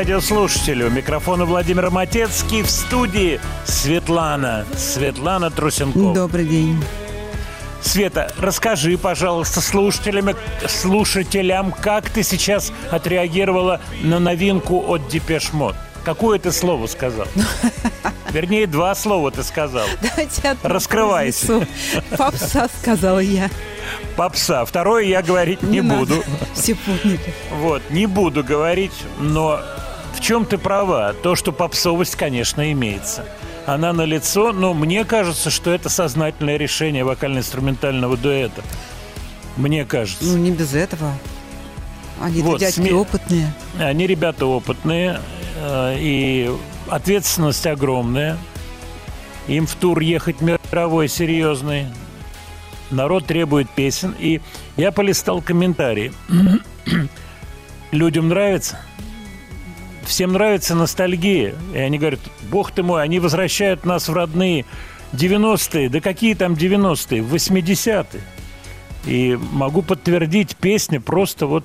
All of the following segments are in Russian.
У микрофона Владимир Матецкий в студии Светлана. Светлана Трусенкова. Добрый день. Света, расскажи, пожалуйста, слушателям, слушателям, как ты сейчас отреагировала на новинку от Depeche Mode. Какое ты слово сказал? Вернее, два слова ты сказал. Давайте Раскрывайся. Попса сказала я. Попса. Второе я говорить не, не буду. Все поняли. Вот, не буду говорить, но чем ты права? То, что попсовость, конечно, имеется. Она на лицо, но мне кажется, что это сознательное решение вокально-инструментального дуэта. Мне кажется. Ну, не без этого. Они вот, дядьки сме... опытные. Они ребята опытные. Э, и ответственность огромная. Им в тур ехать мировой серьезный. Народ требует песен. И я полистал комментарии. Людям нравится. Всем нравится ностальгия. И они говорят, бог ты мой, они возвращают нас в родные 90-е. Да какие там 90-е? 80-е. И могу подтвердить, песня просто вот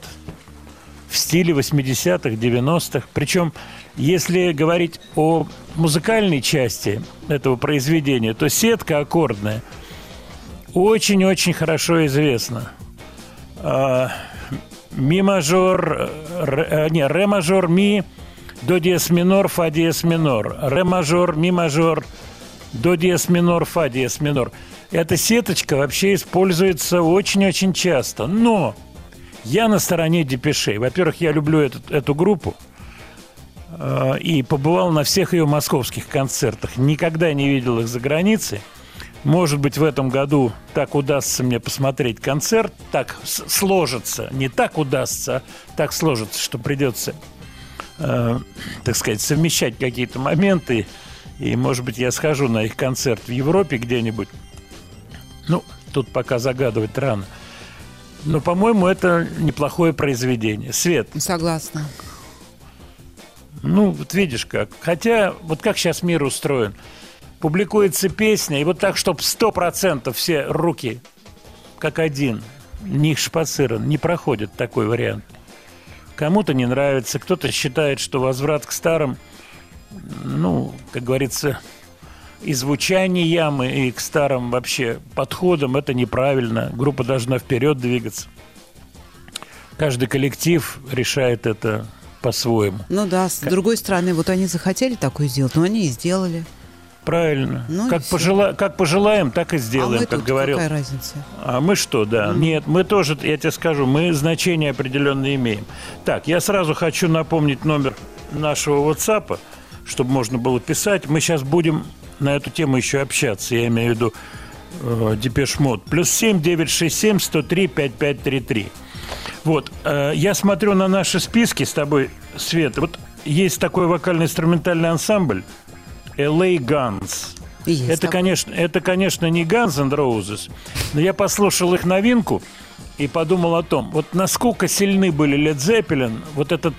в стиле 80-х, 90-х. Причем если говорить о музыкальной части этого произведения, то сетка аккордная очень-очень хорошо известна. А, ми мажор, ре, не, ре мажор, ми, до диез минор, фа диез минор. Ре мажор, ми мажор, до диез минор, фа диез минор. Эта сеточка вообще используется очень-очень часто. Но я на стороне депешей. Во-первых, я люблю эту, эту группу – Э, и побывал на всех ее московских концертах. Никогда не видел их за границей. Может быть, в этом году так удастся мне посмотреть концерт, так сложится, не так удастся, а так сложится, что придется, э, так сказать, совмещать какие-то моменты. И, может быть, я схожу на их концерт в Европе где-нибудь. Ну, тут пока загадывать рано. Но, по-моему, это неплохое произведение. Свет. Согласна. Ну, вот видишь как. Хотя, вот как сейчас мир устроен. Публикуется песня, и вот так, чтобы сто процентов все руки как один, не шпацирован, не проходит такой вариант. Кому-то не нравится, кто-то считает, что возврат к старым, ну, как говорится, и звучание ямы, и к старым вообще подходам это неправильно. Группа должна вперед двигаться. Каждый коллектив решает это по-своему. Ну да, с как... другой стороны, вот они захотели такое сделать, но они и сделали. Правильно. Ну, как, пожела... как пожелаем, так и сделаем, а мы как тут говорил. Какая разница? А мы что, да? Mm. Нет, мы тоже, я тебе скажу, мы значение определенное имеем. Так, я сразу хочу напомнить номер нашего WhatsApp, чтобы можно было писать. Мы сейчас будем на эту тему еще общаться. Я имею в виду э, Depeche Mode. Плюс семь девять шесть семь сто три пять пять три три. Вот, э, я смотрю на наши списки с тобой, Свет. Вот есть такой вокально-инструментальный ансамбль LA Guns. Есть это, конечно, это, конечно, не Guns and Roses, но я послушал их новинку и подумал о том, вот насколько сильны были Led Zeppelin, вот этот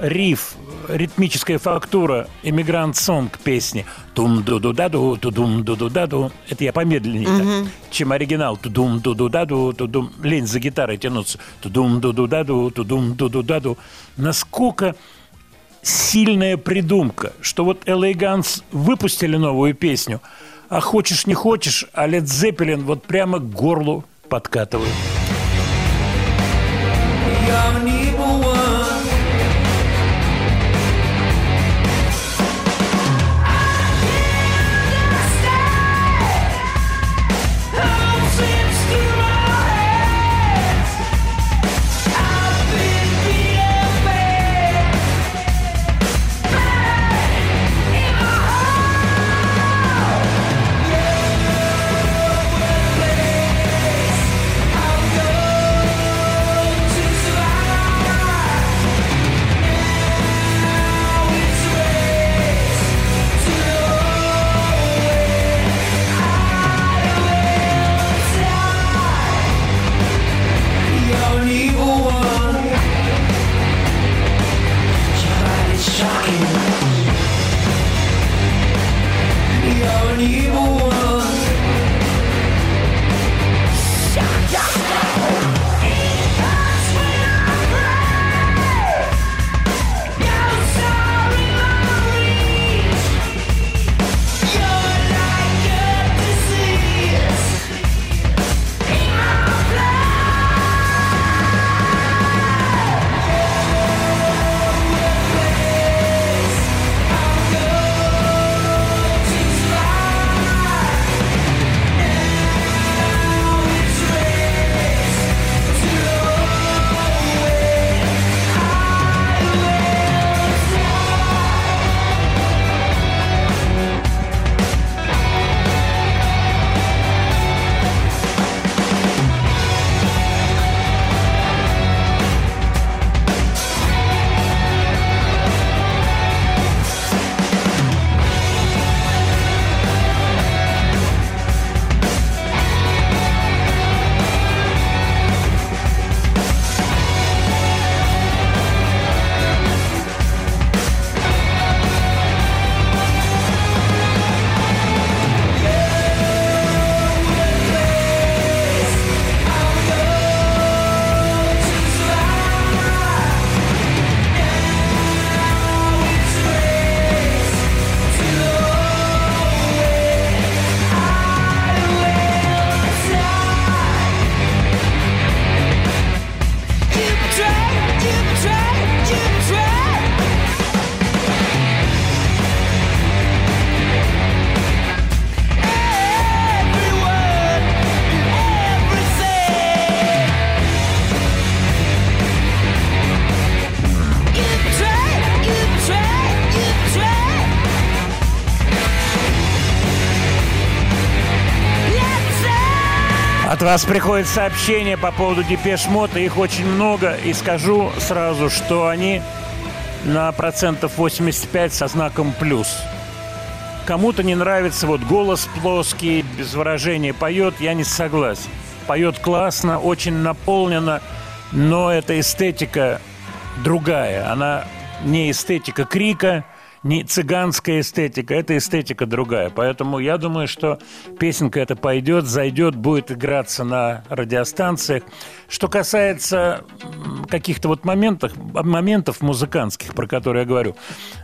рифф, ритмическая фактура «Immigrant Song» песни. Тум ду ду да ду ту дум ду ду да ду это я помедленнее угу. так, чем оригинал. Ту дум ду ду да ду ту дум лень за гитарой тянуться. Ту дум ду ду да ду ту дум ду ду да ду насколько сильная придумка, что вот LA Guns выпустили новую песню, а хочешь не хочешь, а Led Zeppelin вот прямо к горлу подкатывает. От вас приходит сообщение по поводу Depeche Mode -а, их очень много, и скажу сразу, что они на процентов 85 со знаком плюс. Кому-то не нравится вот голос плоский, без выражения поет, я не согласен. Поет классно, очень наполнено, но эта эстетика другая, она не эстетика крика, не цыганская эстетика, это эстетика другая. Поэтому я думаю, что песенка эта пойдет, зайдет, будет играться на радиостанциях. Что касается каких-то вот моментов, моментов музыкантских, про которые я говорю,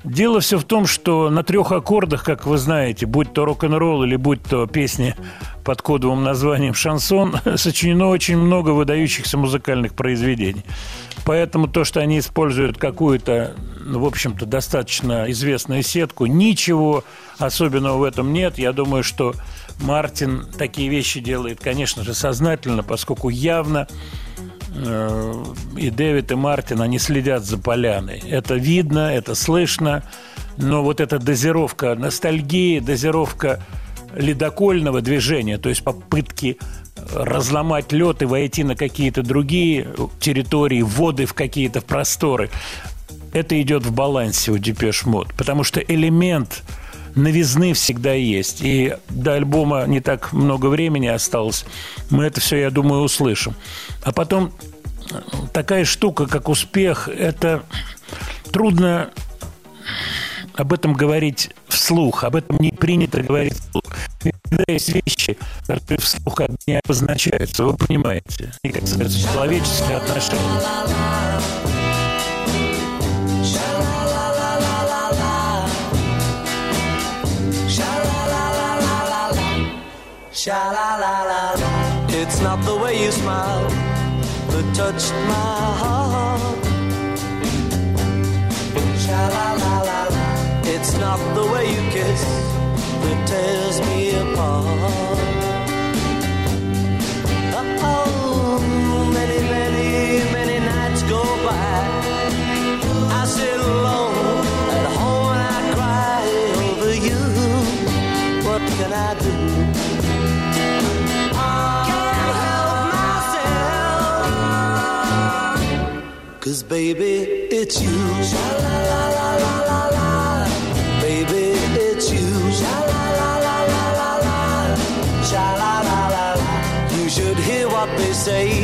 дело все в том, что на трех аккордах, как вы знаете, будь то рок-н-ролл или будь то песни под кодовым названием «Шансон», сочинено очень много выдающихся музыкальных произведений. Поэтому то, что они используют какую-то, ну, в общем-то, достаточно известную сетку, ничего особенного в этом нет. Я думаю, что Мартин такие вещи делает, конечно же, сознательно, поскольку явно э, и Дэвид, и Мартин, они следят за поляной. Это видно, это слышно, но вот эта дозировка ностальгии, дозировка ледокольного движения, то есть попытки разломать лед и войти на какие-то другие территории, воды в какие-то просторы. Это идет в балансе у Depeche Mode, потому что элемент новизны всегда есть. И до альбома не так много времени осталось. Мы это все, я думаю, услышим. А потом такая штука, как успех, это трудно об этом говорить вслух, об этом не принято говорить вслух. Всегда есть вещи, которые вслух не обозначаются, вы понимаете. И, как сказать, человеческие отношения. It's not the way you smile that touched my heart. Sha la la la. It's not the way you kiss that tears me apart. Oh, many, many, many nights go by. I sit alone at home and I cry over you. What can I do? Can't help myself. Cause baby, it's you. Sha la la la la la say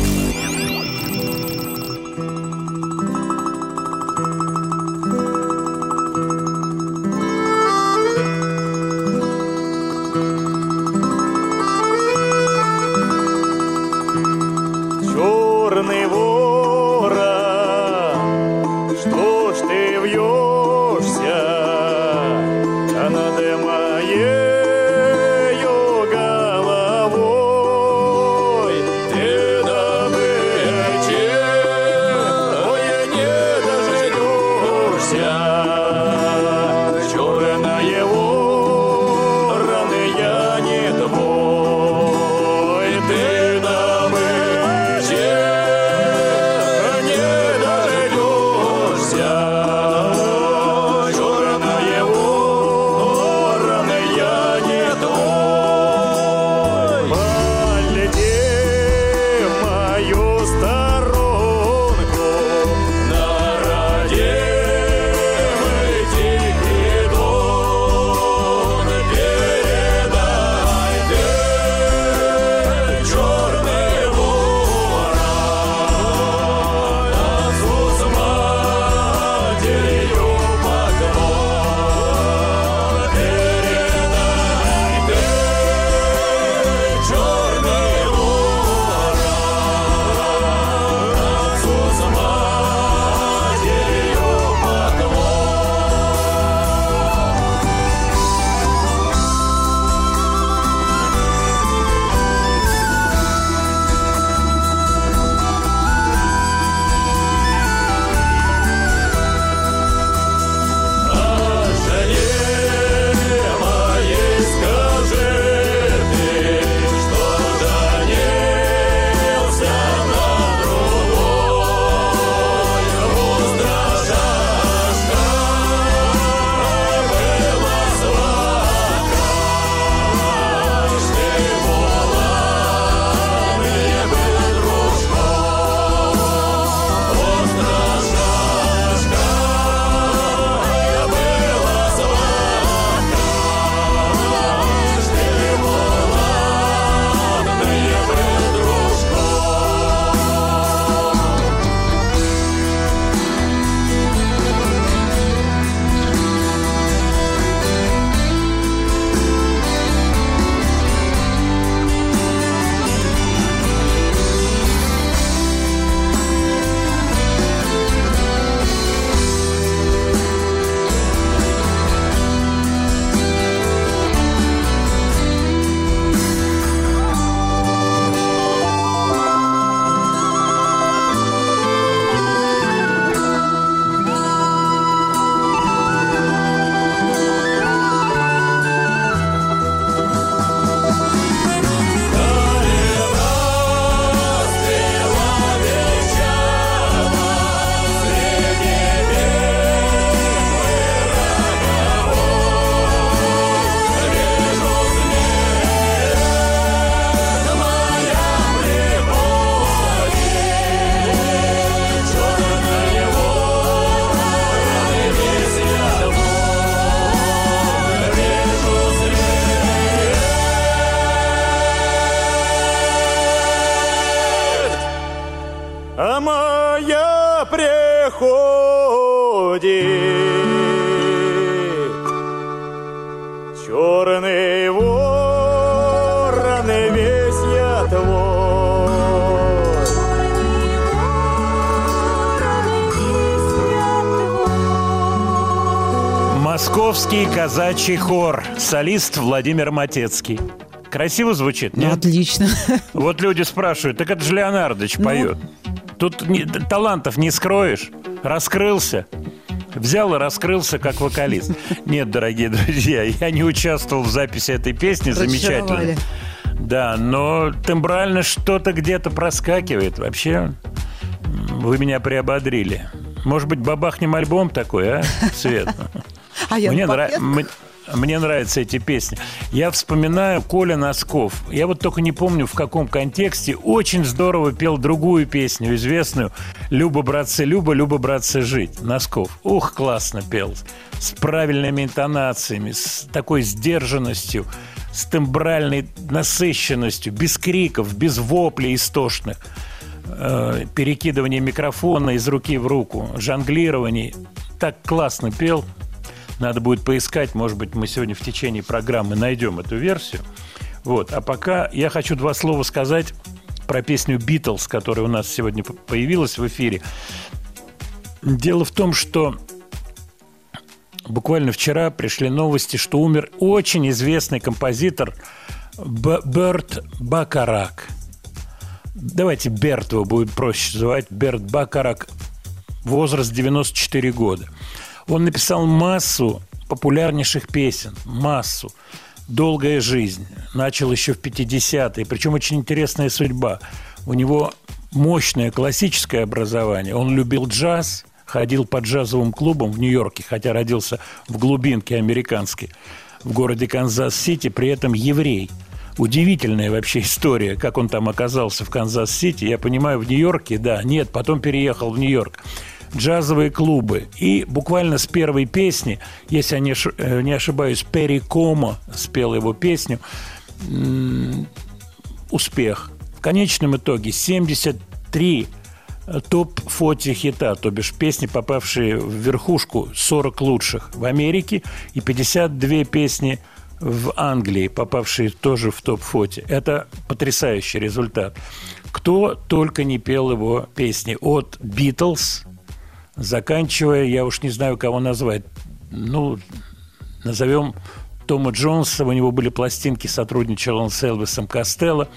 Московский казачий хор. Солист Владимир Матецкий. Красиво звучит, Ну, нет? отлично. Вот люди спрашивают, так это же Леонардович Ну. поет. Тут не- талантов не скроешь. Раскрылся. Взял и раскрылся как вокалист. Нет, дорогие друзья, я не участвовал в записи этой песни. Замечательно. Да, но тембрально что-то где-то проскакивает. Вообще, вы меня приободрили. Может быть, бабахнем альбом такой, а, Свет? А Мне, нра- мне нравятся эти песни. Я вспоминаю Коля Носков. Я вот только не помню, в каком контексте. Очень здорово пел другую песню, известную «Люба, братцы, Люба, Люба, братцы, жить». Носков. Ух, классно пел. С правильными интонациями, с такой сдержанностью, с тембральной насыщенностью, без криков, без воплей истошных э, перекидывание микрофона из руки в руку, жонглирование. Так классно пел. Надо будет поискать, может быть, мы сегодня в течение программы найдем эту версию. Вот. А пока я хочу два слова сказать про песню «Битлз», которая у нас сегодня появилась в эфире. Дело в том, что буквально вчера пришли новости, что умер очень известный композитор Берт Бакарак. Давайте Берт его будет проще звать. Берт Бакарак. Возраст 94 года. Он написал массу популярнейших песен. Массу. «Долгая жизнь». Начал еще в 50-е. Причем очень интересная судьба. У него мощное классическое образование. Он любил джаз, ходил по джазовым клубам в Нью-Йорке, хотя родился в глубинке американской, в городе Канзас-Сити, при этом еврей. Удивительная вообще история, как он там оказался в Канзас-Сити. Я понимаю, в Нью-Йорке, да, нет, потом переехал в Нью-Йорк. Джазовые клубы. И буквально с первой песни, если я не э, ошибаюсь, Перри Комо спел его песню, успех. В конечном итоге 73 топ-40 хита, то бишь песни, попавшие в верхушку 40 лучших в Америке, и 52 песни в Англии, попавшие тоже в топ-40. Это потрясающий результат. Кто только не пел его песни. От «Битлз», заканчивая, я уж не знаю, кого назвать, ну, назовем Тома Джонса, у него были пластинки, сотрудничал он с Элвисом Костелло.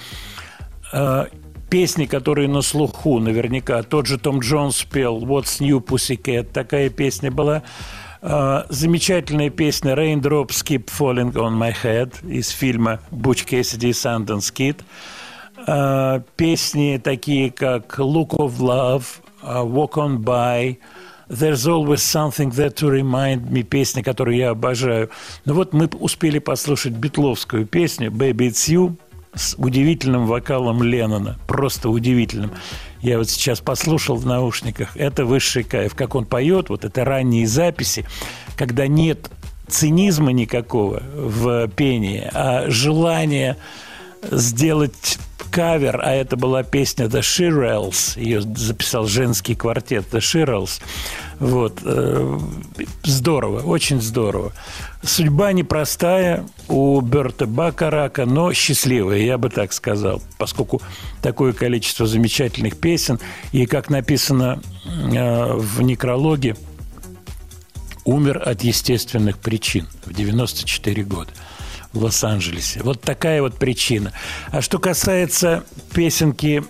Э, Песни, которые на слуху, наверняка. Тот же Том Джонс пел «What's New Pussycat», такая песня была. Э, Замечательная песня «Raindrops Keep Falling on My Head» из фильма «Буч Кэссиди и Sundance Kid». Э, Песни такие, как «Look of Love», э, «Walk on By», There's always something there to remind me, песня, которую я обожаю. Ну вот мы успели послушать битловскую песню «Baby, it's you» с удивительным вокалом Леннона. Просто удивительным. Я вот сейчас послушал в наушниках. Это высший кайф. Как он поет, вот это ранние записи, когда нет цинизма никакого в пении, а желание сделать кавер, а это была песня The Shirelles, ее записал женский квартет The Shirelles. Вот. э, Здорово, очень здорово. Судьба непростая у Берта Бакарака, но счастливая, я бы так сказал, поскольку такое количество замечательных песен, и, как написано э, в некрологе, умер от естественных причин в 94 года в Лос-Анджелесе. Вот такая вот причина. А что касается песенки,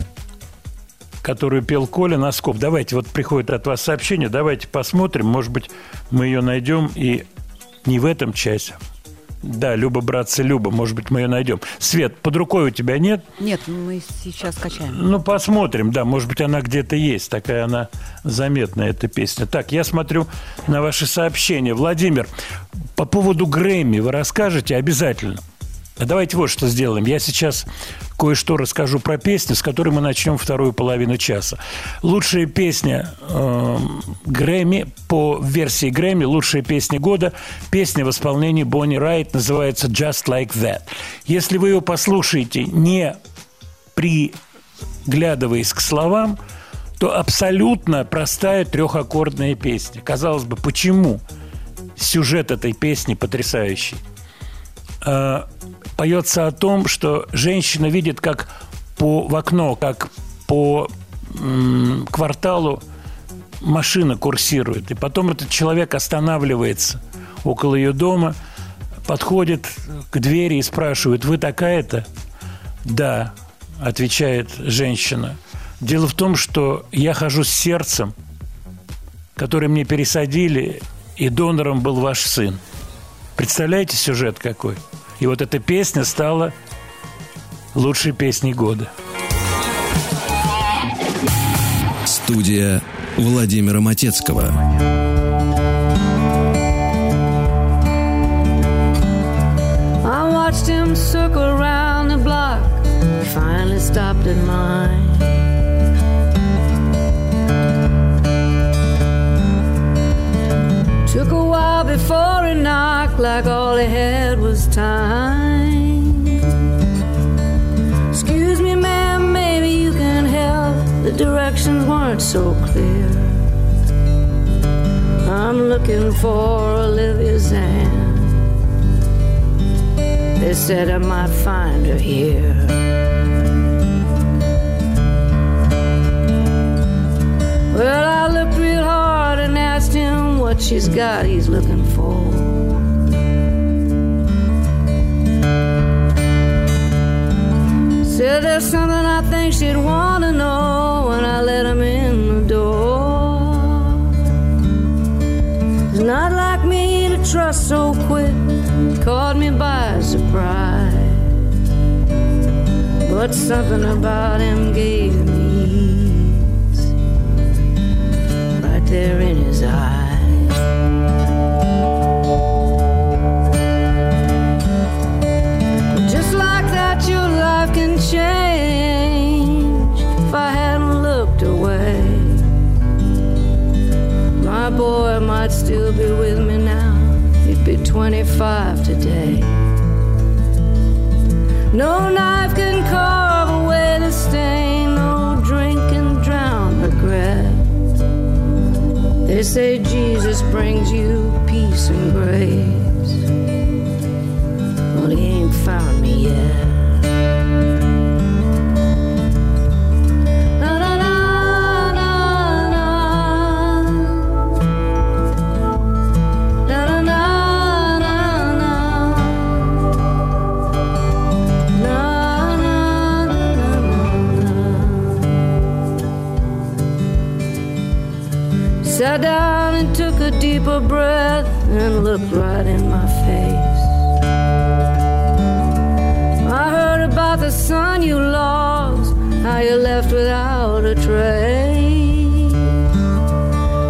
которую пел Коля Носков, давайте, вот приходит от вас сообщение, давайте посмотрим, может быть, мы ее найдем и не в этом часе. Да, Люба, братцы, Люба, может быть, мы ее найдем. Свет, под рукой у тебя нет? Нет, мы сейчас качаем. Ну, посмотрим, да, может быть, она где-то есть, такая она заметная, эта песня. Так, я смотрю на ваши сообщения. Владимир, по поводу Грэмми вы расскажете обязательно. А Давайте вот что сделаем. Я сейчас кое-что расскажу про песню, с которой мы начнем вторую половину часа. Лучшая песня э, Грэмми, по версии Грэмми, лучшая песня года, песня в исполнении Бонни Райт называется «Just Like That». Если вы ее послушаете не приглядываясь к словам, то абсолютно простая трехаккордная песня. Казалось бы, почему? Сюжет этой песни потрясающий. Э, поется о том, что женщина видит, как по, в окно, как по кварталу машина курсирует. И потом этот человек останавливается около ее дома, подходит к двери и спрашивает, вы такая-то? Да, отвечает женщина. Дело в том, что я хожу с сердцем, которое мне пересадили, и донором был ваш сын. Представляете сюжет какой? И вот эта песня стала лучшей песней года. Студия Владимира Матецкого. I watched him circle around the block. Finally stopped at mine. Took a while before he knocked, like all he had was time. Excuse me, ma'am, maybe you can help. The directions weren't so clear. I'm looking for Olivia's hand. They said I might find her here. Well, I looked real hard and asked him what she's got he's looking for. Said there's something I think she'd want to know when I let him in the door. It's not like me to trust so quick, caught me by surprise. But something about him gave me ease, right there in change if I hadn't looked away. My boy might still be with me now. He'd be 25 today. No knife can carve away the stain, no drink can drown regret. They say Jesus brings you peace and grace. Well, he ain't found me yet. Sat down and took a deeper breath and looked right in my face. I heard about the son you lost, how you left without a trace.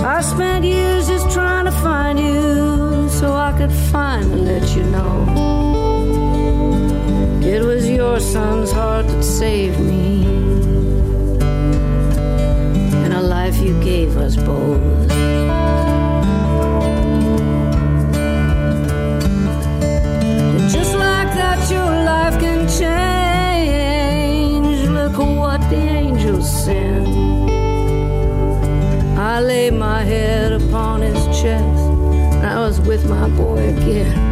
I spent years just trying to find you so I could finally let you know. It was your son's heart that saved me, and a life you gave us both. boy again.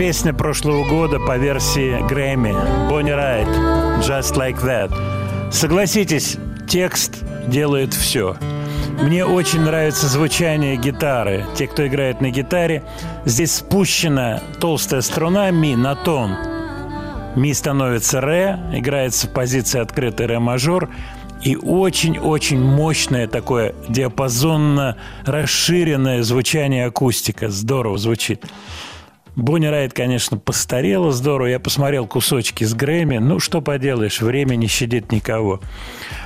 Песня прошлого года по версии Грэмми. Бонни Райт. Just Like That. Согласитесь, текст делает все. Мне очень нравится звучание гитары. Те, кто играет на гитаре, здесь спущена толстая струна ми на тон. Ми становится ре, играется в позиции открытый ре мажор, и очень-очень мощное такое диапазонно расширенное звучание акустика. Здорово звучит. Бонни Райт, конечно, постарела здорово. Я посмотрел кусочки с Грэмми. Ну, что поделаешь, время не щадит никого.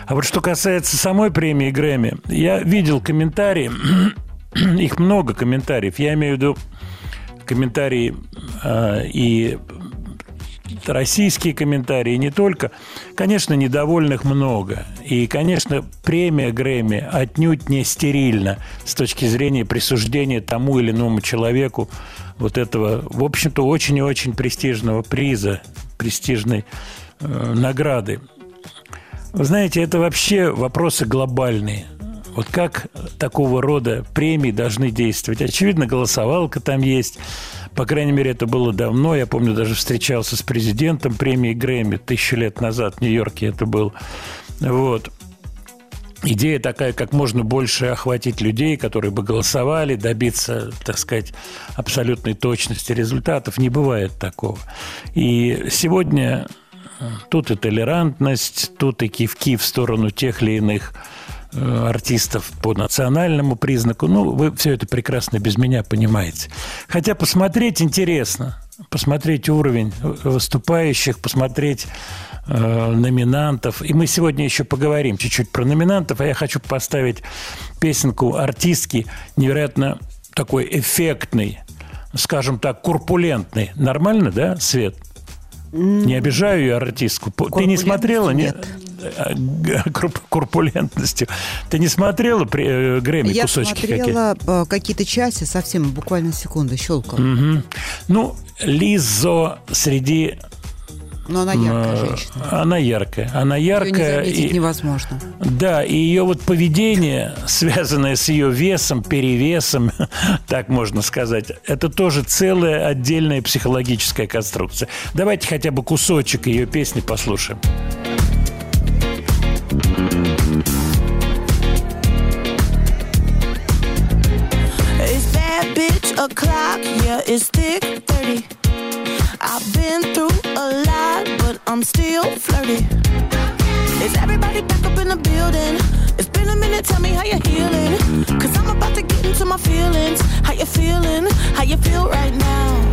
А вот что касается самой премии Грэмми, я видел комментарии, их много комментариев. Я имею в виду комментарии э, и российские комментарии, не только. Конечно, недовольных много. И, конечно, премия Грэмми отнюдь не стерильна с точки зрения присуждения тому или иному человеку вот этого, в общем-то, очень и очень престижного приза, престижной э, награды. Вы знаете, это вообще вопросы глобальные. Вот как такого рода премии должны действовать? Очевидно, голосовалка там есть. По крайней мере, это было давно. Я помню, даже встречался с президентом премии Грэмми тысячу лет назад в Нью-Йорке это был. Вот. Идея такая, как можно больше охватить людей, которые бы голосовали, добиться, так сказать, абсолютной точности результатов. Не бывает такого. И сегодня тут и толерантность, тут и кивки в сторону тех или иных Э, артистов по национальному признаку. Ну, вы все это прекрасно без меня понимаете. Хотя посмотреть интересно. Посмотреть уровень выступающих, посмотреть э, номинантов. И мы сегодня еще поговорим чуть-чуть про номинантов. А я хочу поставить песенку артистки невероятно такой эффектный, скажем так, курпулентный. Нормально, да, Свет? Не обижаю ее артистку. Ты не смотрела? Нет. Э, Корпулентностью. Ты не смотрела при, э, Грэмми Я кусочки смотрела какие? Э, какие-то части, совсем буквально секунды, щелкала. Угу. Ну, Лизо среди но она яркая женщина. Она яркая. Она яркая. Ее не и, невозможно. Да, и ее вот поведение, связанное с ее весом, перевесом, так можно сказать, это тоже целая отдельная психологическая конструкция. Давайте хотя бы кусочек ее песни послушаем. It's that bitch o'clock, yeah, it's thick 30. I've been through a lot, but I'm still flirty. Is everybody back up in the building? It's been a minute, tell me how you're healing. Cause I'm about to get into my feelings. How you feeling? How you feel right now?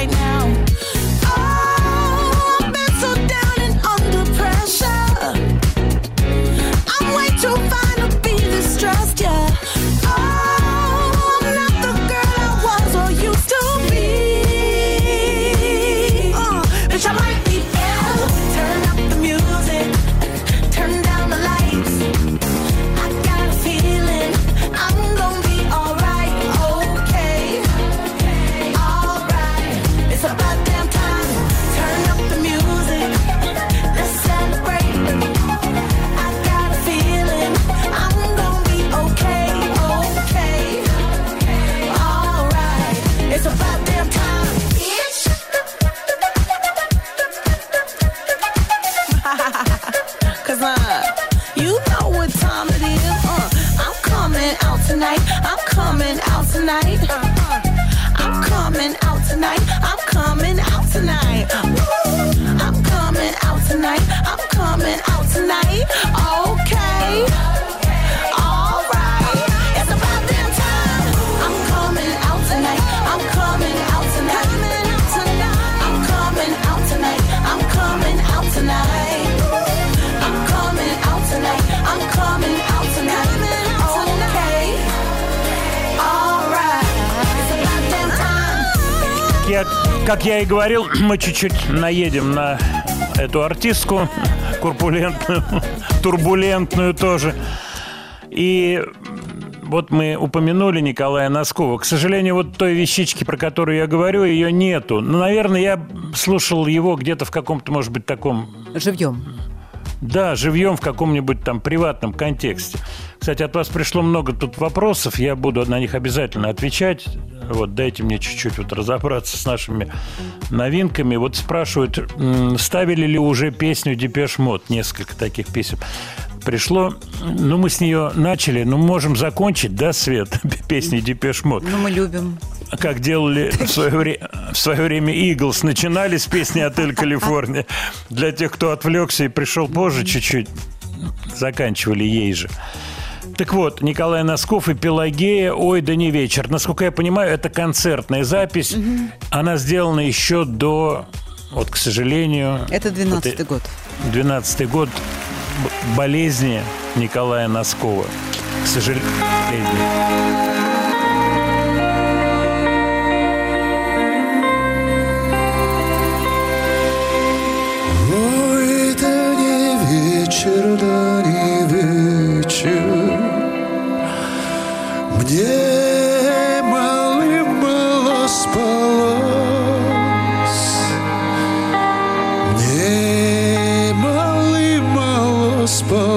говорил, мы чуть-чуть наедем на эту артистку, курпулентную, турбулентную тоже. И вот мы упомянули Николая Носкова. К сожалению, вот той вещички, про которую я говорю, ее нету. Но, наверное, я слушал его где-то в каком-то, может быть, таком... Живьем. Да, живьем в каком-нибудь там приватном контексте. Кстати, от вас пришло много тут вопросов, я буду на них обязательно отвечать. Вот дайте мне чуть-чуть вот разобраться с нашими новинками. Вот спрашивают, ставили ли уже песню Depeche Mode? Несколько таких песен пришло. Ну, мы с нее начали. Ну, можем закончить, да, Свет, песни Depeche Mode? Ну, мы любим. Как делали в свое, вре- в свое время Eagles. Начинали с песни «Отель Калифорния». Для тех, кто отвлекся и пришел позже чуть-чуть, заканчивали ей же. Так вот, Николай Носков и Пелагея «Ой, да не вечер». Насколько я понимаю, это концертная запись. Угу. Она сделана еще до, вот, к сожалению... Это 12-й вот, год. 12-й год болезни Николая Носкова. К сожалению. Ой, да не вечер, да не вечер Мне малым-мало спалось Мне малым-мало спалось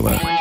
Владимира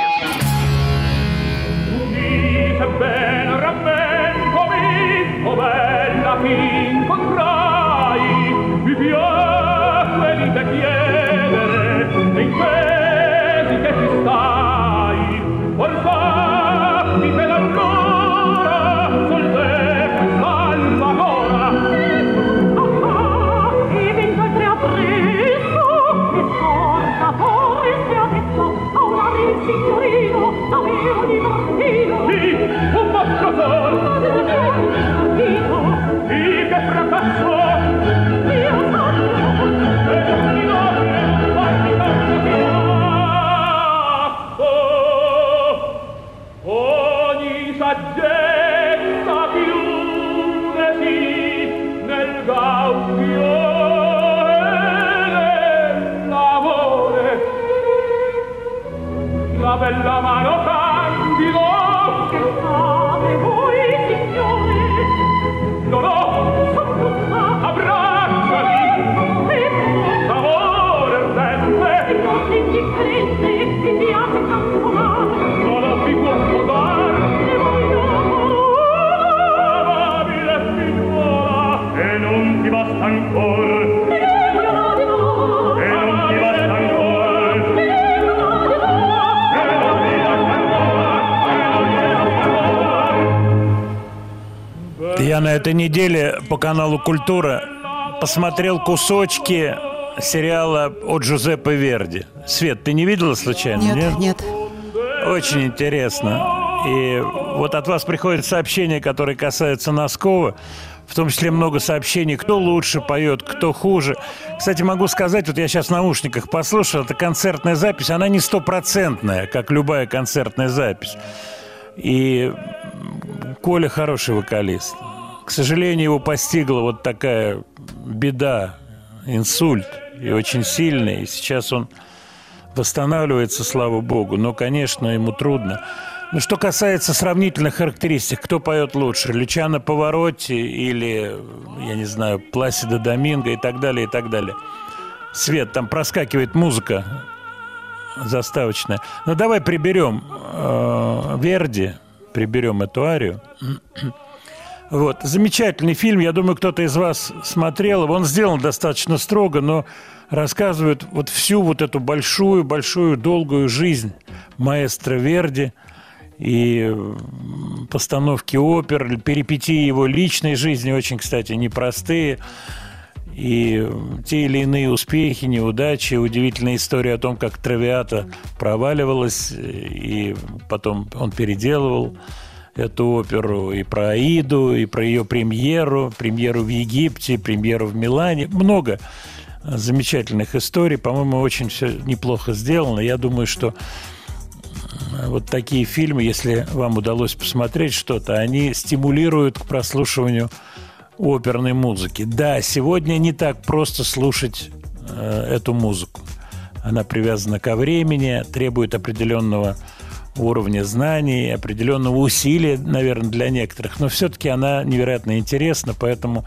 неделе по каналу «Культура» посмотрел кусочки сериала о Джузеппе Верди. Свет, ты не видела случайно? Нет, нет. Очень интересно. И вот от вас приходят сообщения, которые касаются Носкова, в том числе много сообщений, кто лучше поет, кто хуже. Кстати, могу сказать, вот я сейчас в наушниках послушал, это концертная запись, она не стопроцентная, как любая концертная запись. И Коля хороший вокалист. К сожалению, его постигла вот такая беда, инсульт, и очень сильный. И сейчас он восстанавливается, слава богу. Но, конечно, ему трудно. Но что касается сравнительных характеристик, кто поет лучше? Лючано Поворотти или, я не знаю, Пласида Доминго и так далее, и так далее. Свет, там проскакивает музыка заставочная. Ну, давай приберем э, Верди, приберем эту арию. Вот. Замечательный фильм. Я думаю, кто-то из вас смотрел. Он сделан достаточно строго, но рассказывает вот всю вот эту большую-большую долгую жизнь маэстро Верди и постановки опер, перипетии его личной жизни очень, кстати, непростые. И те или иные успехи, неудачи, удивительная история о том, как Травиата проваливалась, и потом он переделывал эту оперу, и про Аиду, и про ее премьеру, премьеру в Египте, премьеру в Милане. Много замечательных историй. По-моему, очень все неплохо сделано. Я думаю, что вот такие фильмы, если вам удалось посмотреть что-то, они стимулируют к прослушиванию оперной музыки. Да, сегодня не так просто слушать э, эту музыку. Она привязана ко времени, требует определенного уровня знаний, определенного усилия, наверное, для некоторых, но все-таки она невероятно интересна, поэтому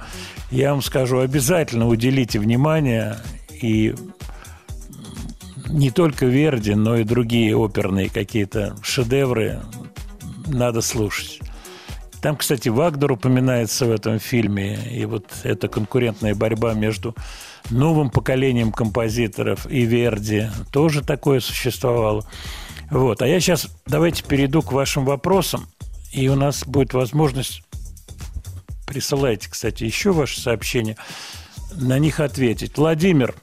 я вам скажу, обязательно уделите внимание и не только Верди, но и другие оперные какие-то шедевры надо слушать. Там, кстати, Вагнер упоминается в этом фильме, и вот эта конкурентная борьба между новым поколением композиторов и Верди тоже такое существовало. Вот. А я сейчас давайте перейду к вашим вопросам, и у нас будет возможность присылайте, кстати, еще ваши сообщения, на них ответить. Владимир,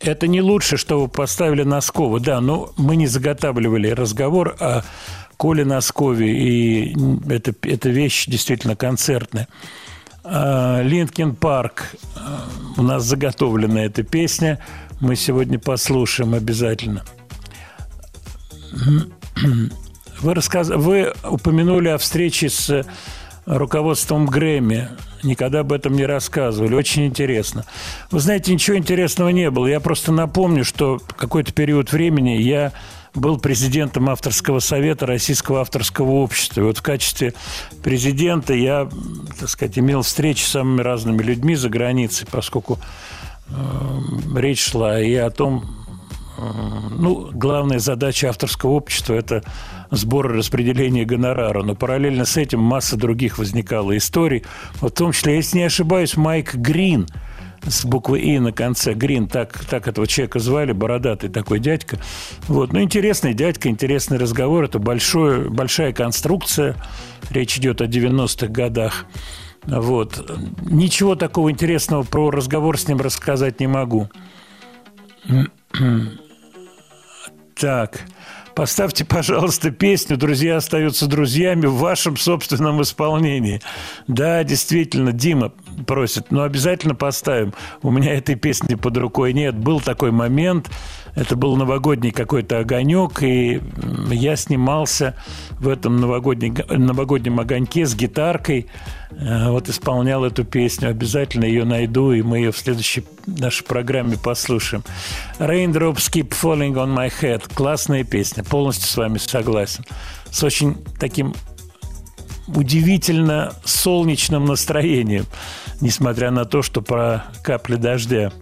это не лучше, что вы поставили Носкова. Да, но мы не заготавливали разговор о Коле Носкове, и это, это вещь действительно концертная. А, Linkin Park. А, у нас заготовлена эта песня. Мы сегодня послушаем обязательно. Вы, рассказ... Вы упомянули о встрече с руководством Грэмми. Никогда об этом не рассказывали. Очень интересно. Вы знаете, ничего интересного не было. Я просто напомню, что какой-то период времени я был президентом авторского совета Российского авторского общества. И вот в качестве президента я, так сказать, имел встречи с самыми разными людьми за границей, поскольку э, речь шла и о том, ну, главная задача авторского общества – это сбор и распределение гонорара. Но параллельно с этим масса других возникала историй. В том числе, если не ошибаюсь, Майк Грин с буквы «И» на конце. Грин, так, так этого человека звали, бородатый такой дядька. Вот. Ну, интересный дядька, интересный разговор. Это большое, большая конструкция. Речь идет о 90-х годах. Вот. Ничего такого интересного про разговор с ним рассказать не могу. Так. Поставьте, пожалуйста, песню «Друзья остаются друзьями» в вашем собственном исполнении. Да, действительно, Дима просит, но обязательно поставим. У меня этой песни под рукой нет. Был такой момент, это был новогодний какой-то огонек, и я снимался в этом новогоднем, огоньке с гитаркой. Э, вот исполнял эту песню. Обязательно ее найду, и мы ее в следующей нашей программе послушаем. Raindrops keep falling on my head. Классная песня. Полностью с вами согласен. С очень таким удивительно солнечным настроением, несмотря на то, что про капли дождя.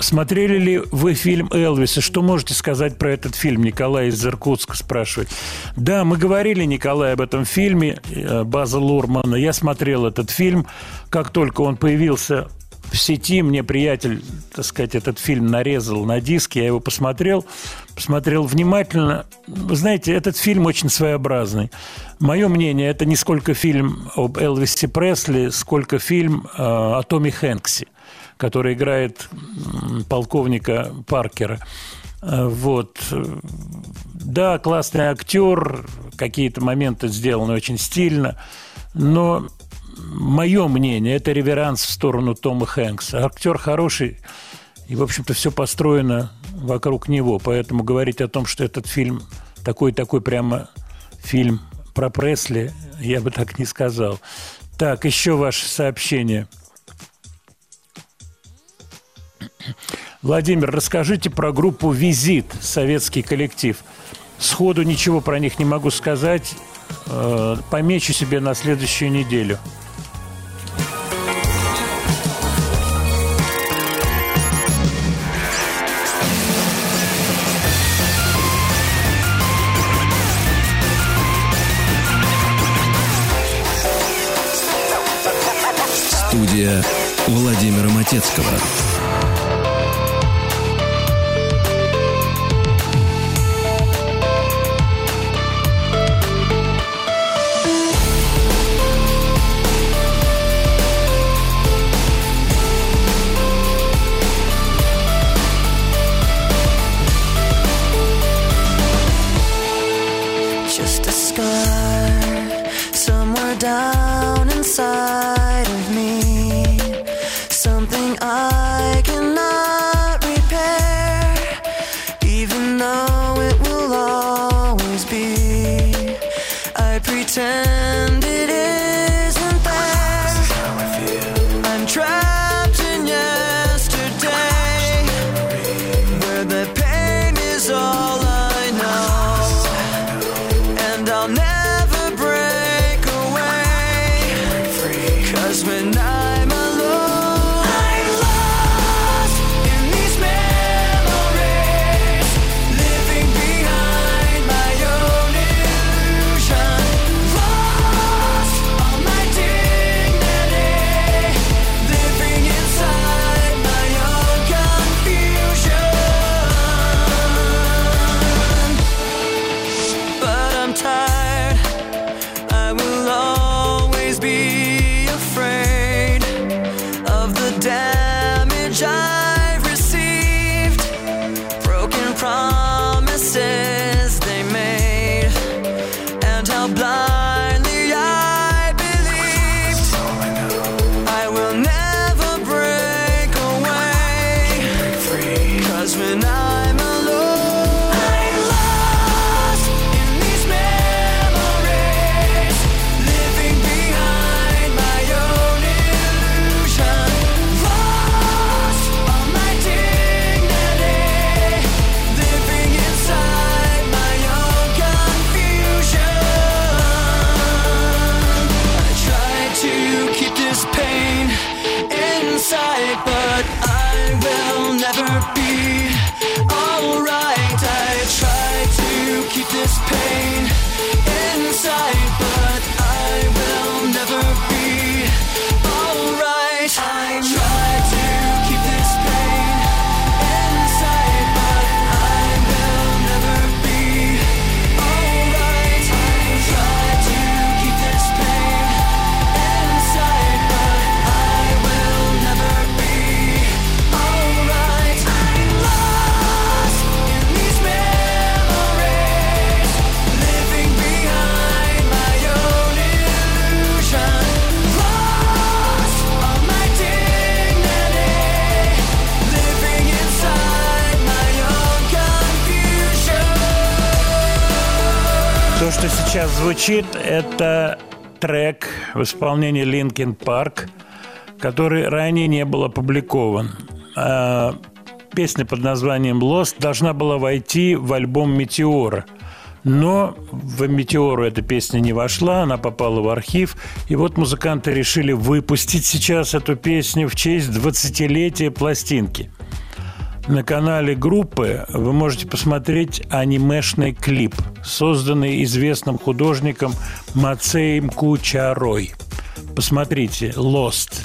Смотрели ли вы фильм «Элвиса»? Что можете сказать про этот фильм? Николай из Иркутска спрашивает. Да, мы говорили, Николай, об этом фильме э, База Лурмана. Я смотрел этот фильм. Как только он появился в сети, мне приятель, так сказать, этот фильм нарезал на диске, я его посмотрел, посмотрел внимательно. Вы знаете, этот фильм очень своеобразный. Мое мнение, это не сколько фильм об Элвисе Пресли, сколько фильм э, о Томе Хэнксе который играет полковника Паркера. Э, вот. Да, классный актер, какие-то моменты сделаны очень стильно, но мое мнение, это реверанс в сторону Тома Хэнкса. Актер хороший, и, в общем-то, все построено вокруг него. Поэтому говорить о том, что этот фильм такой-такой прямо фильм про Пресли, я бы так не сказал. Так, еще ваше сообщение – Владимир, расскажите про группу «Визит», советский коллектив. Сходу ничего про них не могу сказать. Э, помечу себе на следующую неделю. Студия Владимира Матецкого. but I will never be alright. I try to keep this pain. Сейчас звучит, это трек в исполнении Линкен Парк, который ранее не был опубликован. А, песня под названием «Lost» должна была войти в альбом «Метеора». Но в «Метеору» эта песня не вошла, она попала в архив. И вот музыканты решили выпустить сейчас эту песню в честь 20-летия пластинки. На канале группы вы можете посмотреть анимешный клип, созданный известным художником Мацеем Кучарой. Посмотрите, Lost.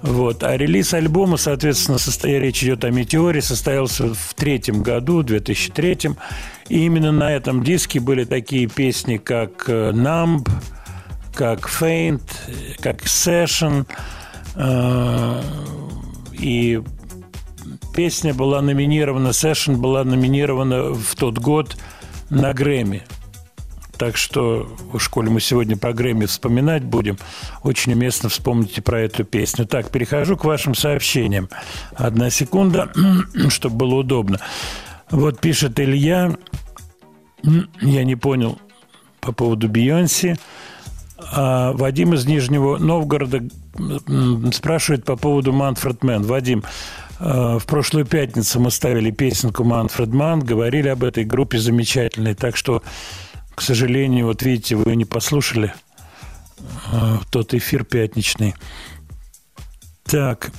Вот. А релиз альбома, соответственно, состоя... речь идет о «Метеоре», состоялся в третьем году, 2003 И именно на этом диске были такие песни, как «Numb», как «Faint», как «Session», э, и песня была номинирована, Session была номинирована в тот год на Грэмми. Так что, в школе мы сегодня про Грэмми вспоминать будем. Очень уместно вспомните про эту песню. Так, перехожу к вашим сообщениям. Одна секунда, чтобы было удобно. Вот пишет Илья. Я не понял по поводу Бейонси. А Вадим из Нижнего Новгорода спрашивает по поводу Манфред Мэн. Вадим, в прошлую пятницу мы ставили песенку «Манфред Ман», говорили об этой группе замечательной. Так что, к сожалению, вот видите, вы не послушали э, тот эфир пятничный. Так.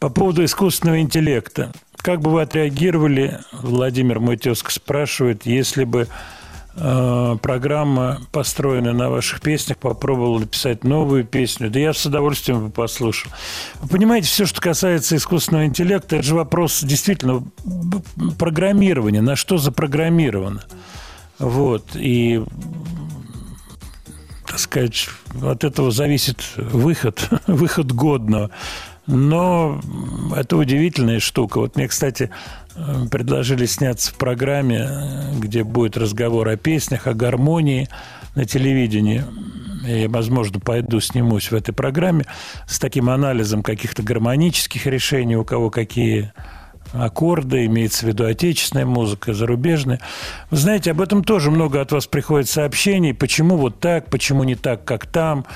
По поводу искусственного интеллекта. Как бы вы отреагировали, Владимир мой спрашивает, если бы Э, программа, построенная на ваших песнях, попробовал написать новую песню. Да я с удовольствием бы послушал. Вы понимаете, все, что касается искусственного интеллекта, это же вопрос действительно программирования. На что запрограммировано? Вот. И так сказать, от этого зависит выход, выход годного. Но это удивительная штука. Вот мне, кстати, Э, предложили сняться в программе, где будет разговор о песнях, о гармонии на телевидении. Я, возможно, пойду снимусь в этой программе с таким анализом каких-то гармонических решений, у кого какие аккорды, имеется в виду отечественная музыка, зарубежная. Вы знаете, об этом тоже много от вас приходит сообщений, почему вот так, почему не так, как там,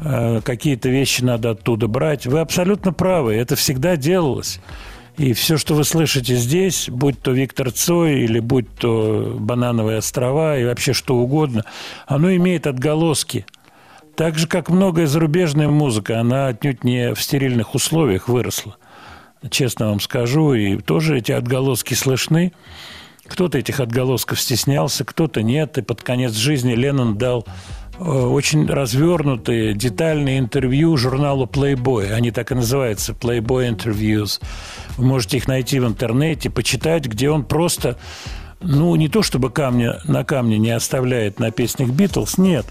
э, какие-то вещи надо оттуда брать. Вы абсолютно правы, это всегда делалось. И все, что вы слышите здесь, будь то Виктор Цой или будь то Банановые острова и вообще что угодно, оно имеет отголоски. Так же, как многое зарубежная музыка, она отнюдь не в стерильных условиях выросла. Честно вам скажу, и тоже эти отголоски слышны. Кто-то этих отголосков стеснялся, кто-то нет. И под конец жизни Леннон дал очень развернутые, детальные интервью журналу Playboy. Они так и называются, Playboy Interviews. Вы можете их найти в интернете, почитать, где он просто, ну, не то чтобы камня на камне не оставляет на песнях Битлз, нет.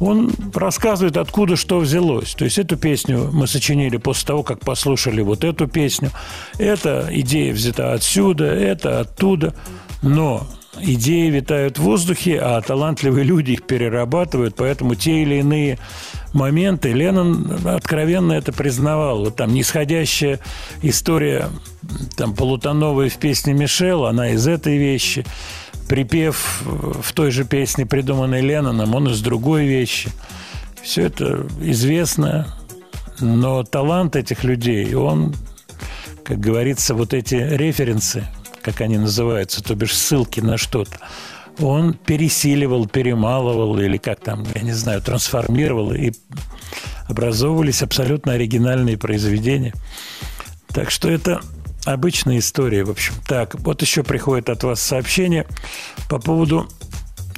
Он рассказывает, откуда что взялось. То есть эту песню мы сочинили после того, как послушали вот эту песню. Эта идея взята отсюда, это оттуда. Но идеи витают в воздухе, а талантливые люди их перерабатывают, поэтому те или иные моменты Леннон откровенно это признавал. Вот там нисходящая история там полутоновая в песне Мишел, она из этой вещи. Припев в той же песне, придуманной Ленноном, он из другой вещи. Все это известно, но талант этих людей, он, как говорится, вот эти референсы – как они называются, то бишь ссылки на что-то, он пересиливал, перемалывал или как там, я не знаю, трансформировал, и образовывались абсолютно оригинальные произведения. Так что это обычная история, в общем. Так, вот еще приходит от вас сообщение по поводу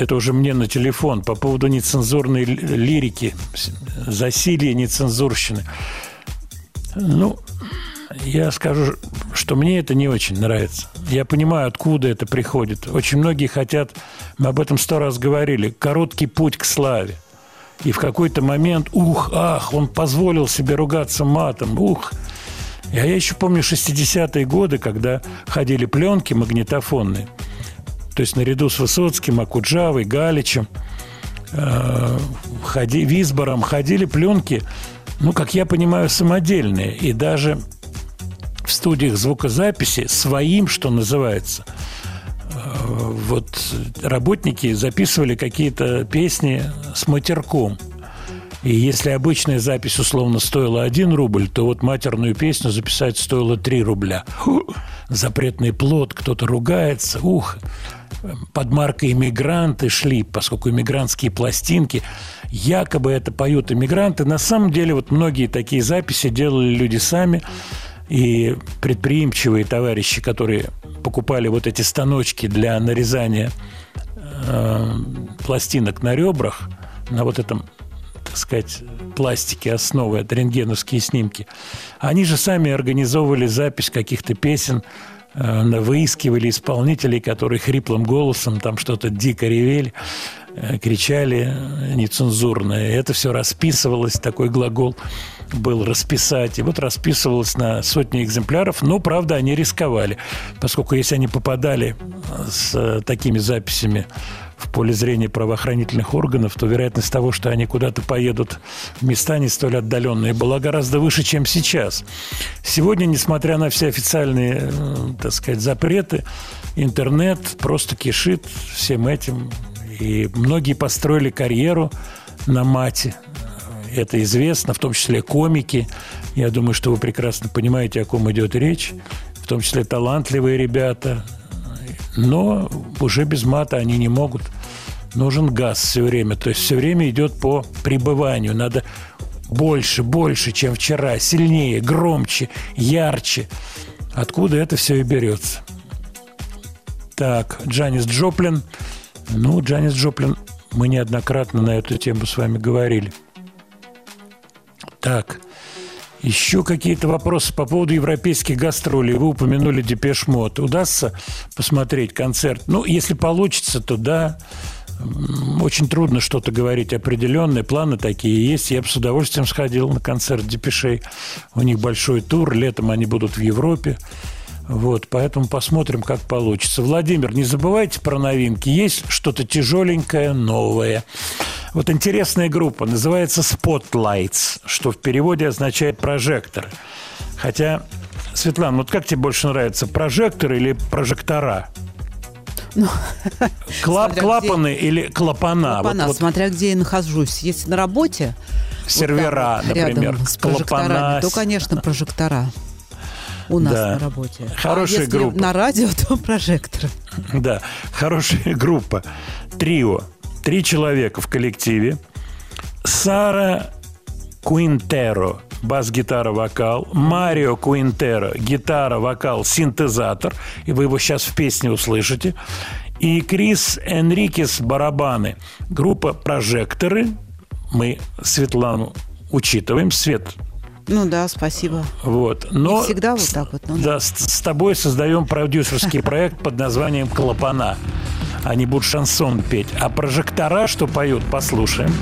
это уже мне на телефон, по поводу нецензурной лирики, засилия нецензурщины. Ну, я скажу, что мне это не очень нравится. Я понимаю, откуда это приходит. Очень многие хотят, мы об этом сто раз говорили, короткий путь к славе. И в какой-то момент, ух, ах, он позволил себе ругаться матом, ух. А я еще помню 60-е годы, когда ходили пленки магнитофонные. То есть наряду с Высоцким, Акуджавой, Галичем, э, ходи, Висбором ходили пленки, ну, как я понимаю, самодельные. И даже в студиях звукозаписи своим, что называется. Э, вот работники записывали какие-то песни с матерком. И если обычная запись условно стоила 1 рубль, то вот матерную песню записать стоило 3 рубля. Фу, запретный плод, кто-то ругается, ух. Под маркой «Иммигранты» шли, поскольку иммигрантские пластинки, якобы это поют иммигранты. На самом деле вот многие такие записи делали люди сами. И предприимчивые товарищи, которые покупали вот эти станочки для нарезания э, пластинок на ребрах, на вот этом так сказать, пластики основы, это рентгеновские снимки. Они же сами организовывали запись каких-то песен, э, выискивали исполнителей, которые хриплым голосом там что-то дико ревели, э, кричали нецензурное. Это все расписывалось, такой глагол был расписать. И вот расписывалось на сотни экземпляров, но, правда, они рисковали, поскольку если они попадали с такими записями в поле зрения правоохранительных органов, то вероятность того, что они куда-то поедут в места не столь отдаленные, была гораздо выше, чем сейчас. Сегодня, несмотря на все официальные, э, так сказать, запреты, интернет просто кишит всем этим. И многие построили карьеру на мате. Это известно, в том числе комики. Я думаю, что вы прекрасно понимаете, о ком идет речь. В том числе талантливые ребята, но уже без мата они не могут. Нужен газ все время, то есть все время идет по пребыванию. Надо больше, больше, чем вчера, сильнее, громче, ярче. Откуда это все и берется? Так, Джанис Джоплин. Ну, Джанис Джоплин, мы неоднократно на эту тему с вами говорили. Так, еще какие-то вопросы по поводу европейских гастролей. Вы упомянули Depeche Mode. Удастся посмотреть концерт? Ну, если получится, то да. Очень трудно что-то говорить определенные. Планы такие есть. Я бы с удовольствием сходил на концерт Депешей. У них большой тур. Летом они будут в Европе. Вот, поэтому посмотрим, как получится. Владимир, не забывайте про новинки. Есть что-то тяжеленькое, новое. Вот интересная группа, называется Spotlights, что в переводе означает прожектор. Хотя, Светлана, вот как тебе больше нравится, прожектор или прожектора? Ну, Клап, клапаны где... или клапана? Клапана, вот, вот. смотря где я нахожусь. Если на работе, сервера, вот вот, например, с клапана, то, конечно, прожектора у нас да. на работе. Хорошая а если группа. на радио, то прожектор. Да, хорошая группа. Трио. Три человека в коллективе. Сара Куинтеро, бас-гитара, вокал. Марио Куинтеро, гитара, вокал, синтезатор. И вы его сейчас в песне услышите. И Крис Энрикес, барабаны. Группа «Прожекторы». Мы Светлану учитываем. Свет, ну да, спасибо. Вот. Но Не всегда вот так вот. Ну, да, с, с тобой создаем продюсерский проект под названием «Клапана». Они будут шансон петь. А прожектора, что поют, послушаем.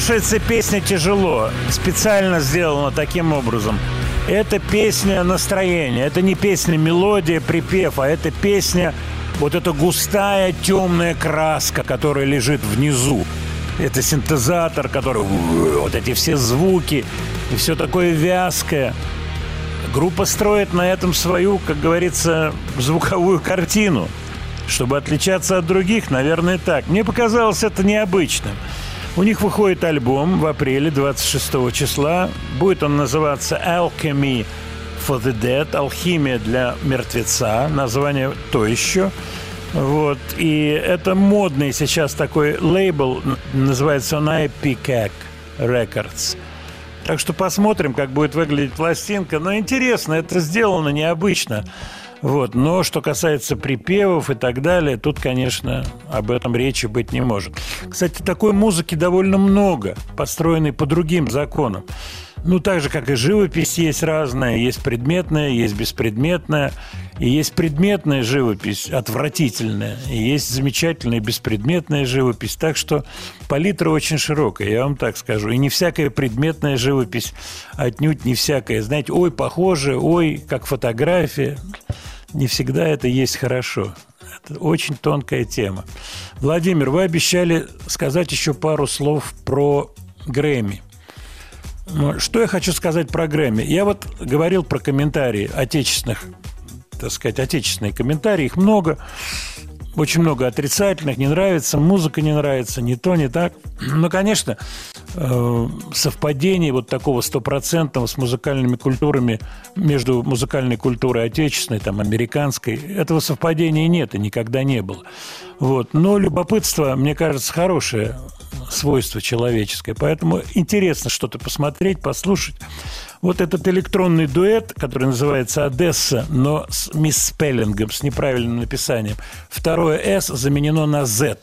Слушается песня тяжело. Специально сделана таким образом. Это песня настроения. Это не песня мелодия, припев, а это песня вот эта густая темная краска, которая лежит внизу. Это синтезатор, который... Вот эти все звуки. И все такое вязкое. Группа строит на этом свою, как говорится, звуковую картину. Чтобы отличаться от других, наверное, так. Мне показалось это необычным. У них выходит альбом в апреле 26 числа. Будет он называться «Alchemy for the Dead», «Алхимия для мертвеца». Название то еще. Вот. И это модный сейчас такой лейбл, называется он Ipecac Records. Так что посмотрим, как будет выглядеть пластинка. Но интересно, это сделано необычно. Вот. Но что касается припевов и так далее, тут, конечно, об этом речи быть не может. Кстати, такой музыки довольно много, построенной по другим законам. Ну, так же, как и живопись есть разная. Есть предметная, есть беспредметная. И есть предметная живопись, отвратительная. И есть замечательная беспредметная живопись. Так что палитра очень широкая, я вам так скажу. И не всякая предметная живопись, отнюдь не всякая. Знаете, ой, похоже, ой, как фотография не всегда это есть хорошо. Это очень тонкая тема. Владимир, вы обещали сказать еще пару слов про Грэмми. Что я хочу сказать про Грэмми? Я вот говорил про комментарии отечественных, так сказать, отечественные комментарии, их много. Очень много отрицательных, не нравится, музыка не нравится, не то, не так. Но, конечно, э, совпадений вот такого стопроцентного с музыкальными культурами между музыкальной культурой отечественной, там, американской, этого совпадения нет и никогда не было. Вот. Но любопытство, мне кажется, хорошее свойство человеческое. Поэтому интересно что-то посмотреть, послушать. Вот этот электронный дуэт, который называется «Одесса», но с мисспеллингом, с неправильным написанием. Второе «С» заменено на «Z».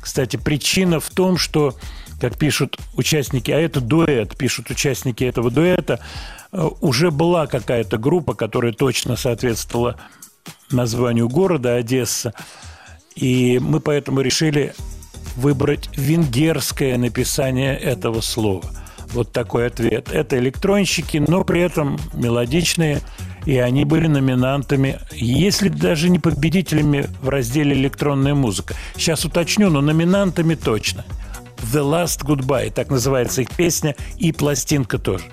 Кстати, причина в том, что, как пишут участники, а это дуэт, пишут участники этого дуэта, э, уже была какая-то группа, которая точно соответствовала названию города Одесса. И мы поэтому решили выбрать венгерское написание этого слова – вот такой ответ. Это электронщики, но при этом мелодичные, и они были номинантами, если даже не победителями в разделе «Электронная музыка». Сейчас уточню, но номинантами точно. «The Last Goodbye», так называется их песня, и пластинка тоже.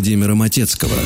Владимира Матецкого.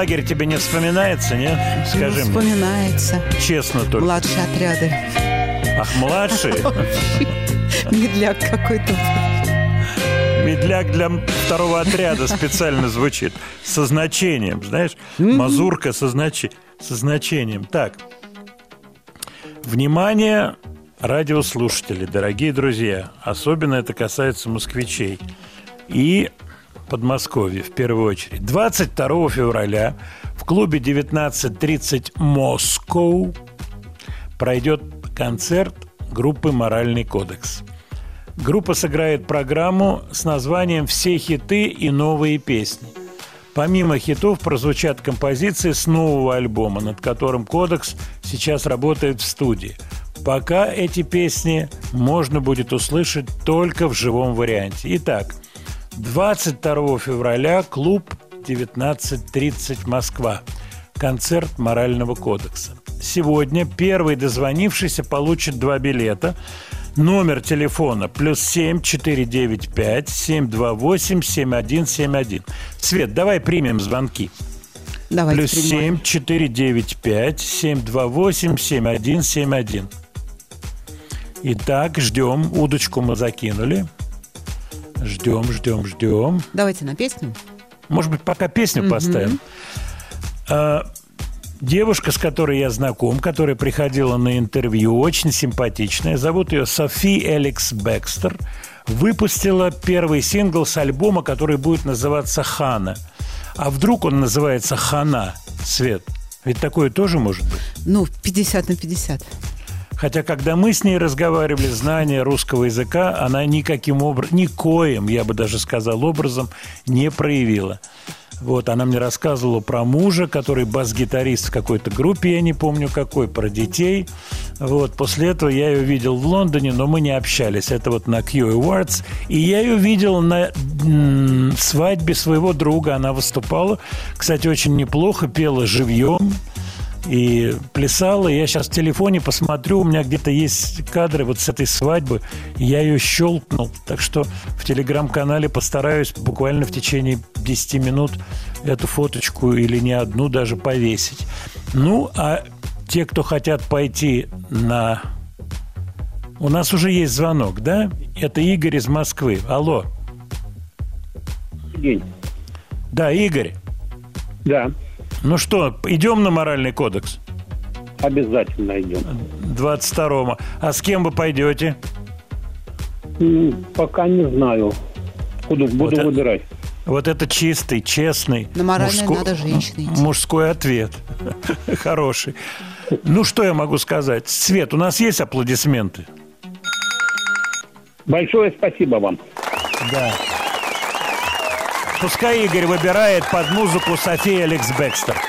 Пионерлагерь тебе не вспоминается, нет? Скажи Ну, мне. Вспоминается. Честно только. Младшие отряды. Ах, младший? Медляк какой-то. Медляк для второго отряда специально звучит. Со значением, знаешь? Мазурка со, значи- со значением. Так. Внимание, радиослушатели, дорогие друзья. Особенно это касается москвичей. И Подмосковья в первую очередь. 22 февраля в клубе 19.30 Москоу пройдет концерт группы «Моральный кодекс». Группа сыграет программу с названием «Все хиты и новые песни». Помимо хитов прозвучат композиции с нового альбома, над которым «Кодекс» сейчас работает в студии. Пока эти песни можно будет услышать только в живом варианте. Итак, 22 февраля клуб 19.30 Москва. Концерт морального кодекса. Сегодня первый дозвонившийся получит два билета. Номер телефона плюс 7 495 728 7171. Свет, давай примем звонки. Давайте Плюс примем. 7 495 728 7171. Итак, ждем. Удочку мы закинули. Ждем, ждем, ждем. Давайте на песню. Может быть, пока песню поставим. А, девушка, с которой я знаком, которая приходила на интервью, очень симпатичная. Зовут ее Софи Эликс Бекстер. Выпустила первый сингл с альбома, который будет называться «Хана». А вдруг он называется «Хана», Свет? Ведь такое тоже может быть. Ну, 50 на 50. Хотя, когда мы с ней разговаривали, знание русского языка она никаким образом, никоим, я бы даже сказал, образом не проявила. Вот, она мне рассказывала про мужа, который бас-гитарист в какой-то группе, я не помню какой, про детей. Вот, после этого я ее видел в Лондоне, но мы не общались. Это вот на Q Awards. И я ее видел на свадьбе своего друга. Она выступала, кстати, очень неплохо, пела живьем и плясала. Я сейчас в телефоне посмотрю, у меня где-то есть кадры вот с этой свадьбы. Я ее щелкнул. Так что в телеграм-канале постараюсь буквально в течение 10 минут эту фоточку или не одну даже повесить. Ну, а те, кто хотят пойти на... У нас уже есть звонок, да? Это Игорь из Москвы. Алло. День. Да, Игорь. Да. Ну что, идем на моральный кодекс? Обязательно идем. 22-го. А с кем вы пойдете? Пока не знаю. Буду, буду вот выбирать. Это, вот это чистый, честный. На моральный мужской, надо женщины Мужской ответ. Хороший. Ну, что я могу сказать? Свет, у нас есть аплодисменты? Большое спасибо вам. Да. Пускай Игорь выбирает под музыку Софии Алекс Бекстер.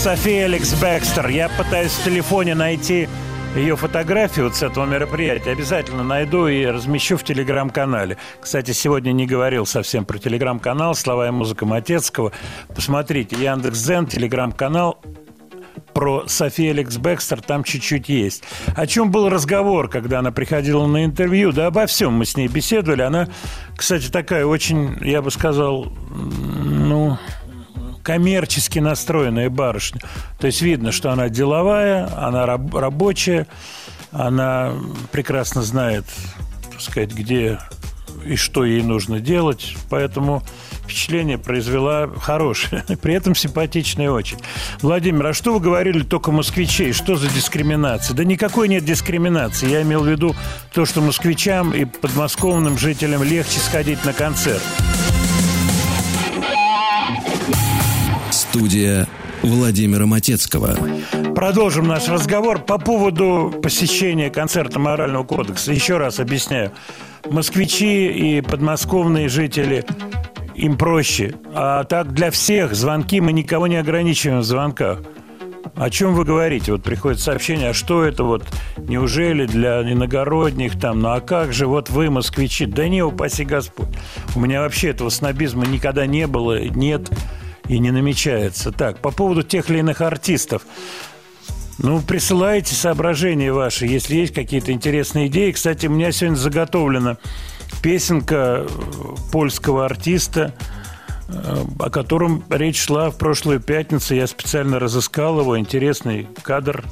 София Алекс Бекстер. Я пытаюсь в телефоне найти ее фотографию вот с этого мероприятия. Обязательно найду и размещу в телеграм-канале. Кстати, сегодня не говорил совсем про телеграм-канал «Слова и музыка Матецкого». Посмотрите, Яндекс.Дзен, телеграм-канал про Софию Алекс Бекстер там чуть-чуть есть. О чем был разговор, когда она приходила на интервью? Да обо всем мы с ней беседовали. Она, кстати, такая очень, я бы сказал, ну, коммерчески настроенная барышня. То есть видно, что она деловая, она раб- рабочая, она прекрасно знает, так сказать, где и что ей нужно делать. Поэтому впечатление произвела хорошее. При этом симпатичное очень. Владимир, а что вы говорили только москвичей? Что за дискриминация? Да никакой нет дискриминации. Я имел в виду то, что москвичам и подмосковным жителям легче сходить на концерт. Студия Владимира Матецкого. Продолжим наш разговор по поводу посещения концерта Морального кодекса. Еще раз объясняю. Москвичи и подмосковные жители им проще. А так для всех звонки мы никого не ограничиваем в звонках. О чем вы говорите? Вот приходит сообщение, а что это вот, неужели для иногородних там, ну а как же, вот вы, москвичи, да не, упаси Господь. У меня вообще этого снобизма никогда не было, нет и не намечается. Так, по поводу тех или иных артистов. Ну, присылайте соображения ваши, если есть какие-то интересные идеи. Кстати, у меня сегодня заготовлена песенка польского артиста, э, о котором речь шла в прошлую пятницу. Я специально разыскал его, интересный кадр,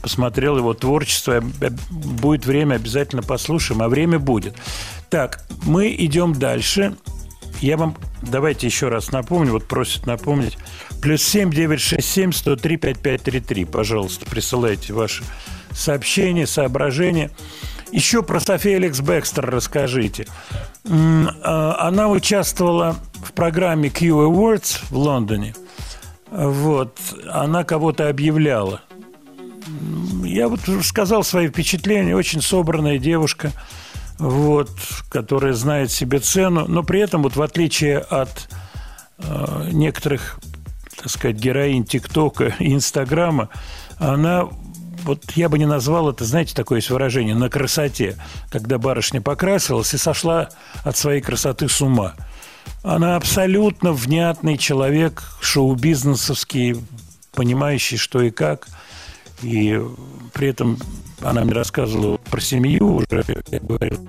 посмотрел его творчество. Будет время, обязательно послушаем, а время будет. Так, мы идем дальше. Я вам давайте еще раз напомню, вот просят напомнить. Плюс 7 967 103 5533. Пожалуйста, присылайте ваши сообщения, соображения. Еще про Софию Алекс Бекстер расскажите. Она участвовала в программе Q Awards в Лондоне. Вот. Она кого-то объявляла. Я вот сказал свои впечатления. Очень собранная девушка – вот, которая знает себе цену, но при этом, вот в отличие от э, некоторых, так сказать, героинь ТикТока и Инстаграма, она вот я бы не назвал это, знаете, такое есть выражение, на красоте, когда барышня покрасилась и сошла от своей красоты с ума. Она абсолютно внятный человек, шоу-бизнесовский, понимающий, что и как. И при этом она мне рассказывала про семью уже, я говорил,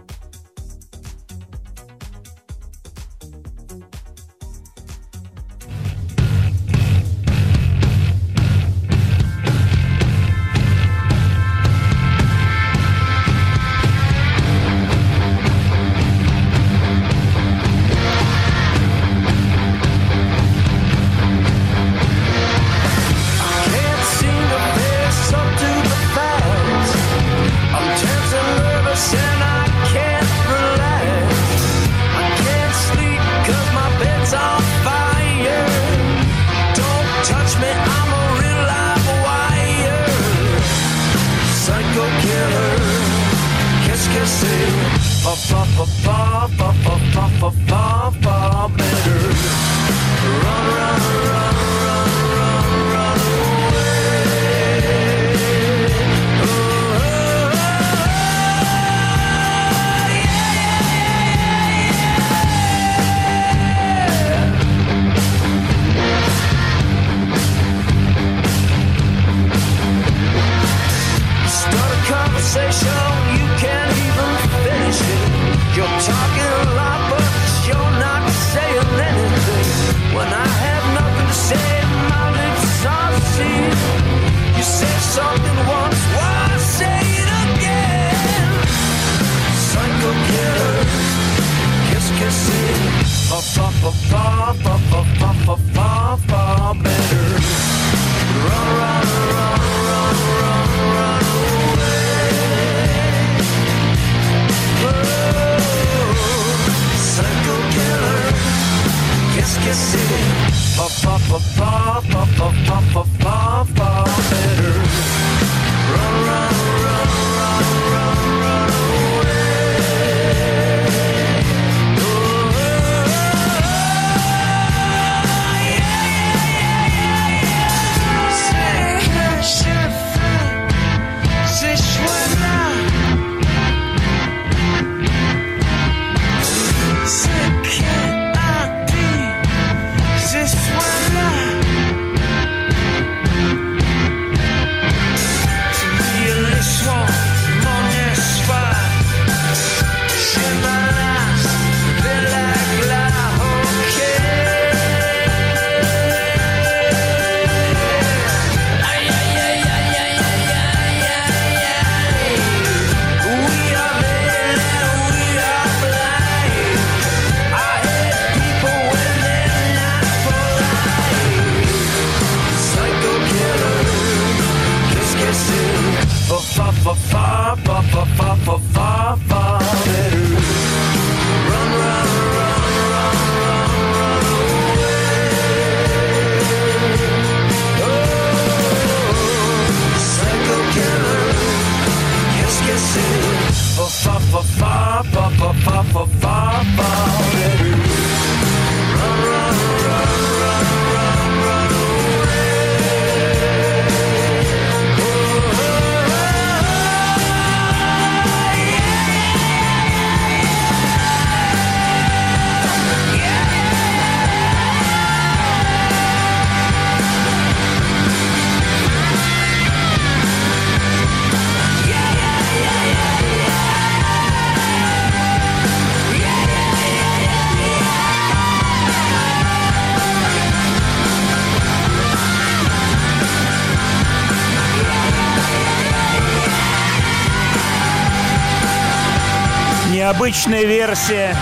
Обычная версия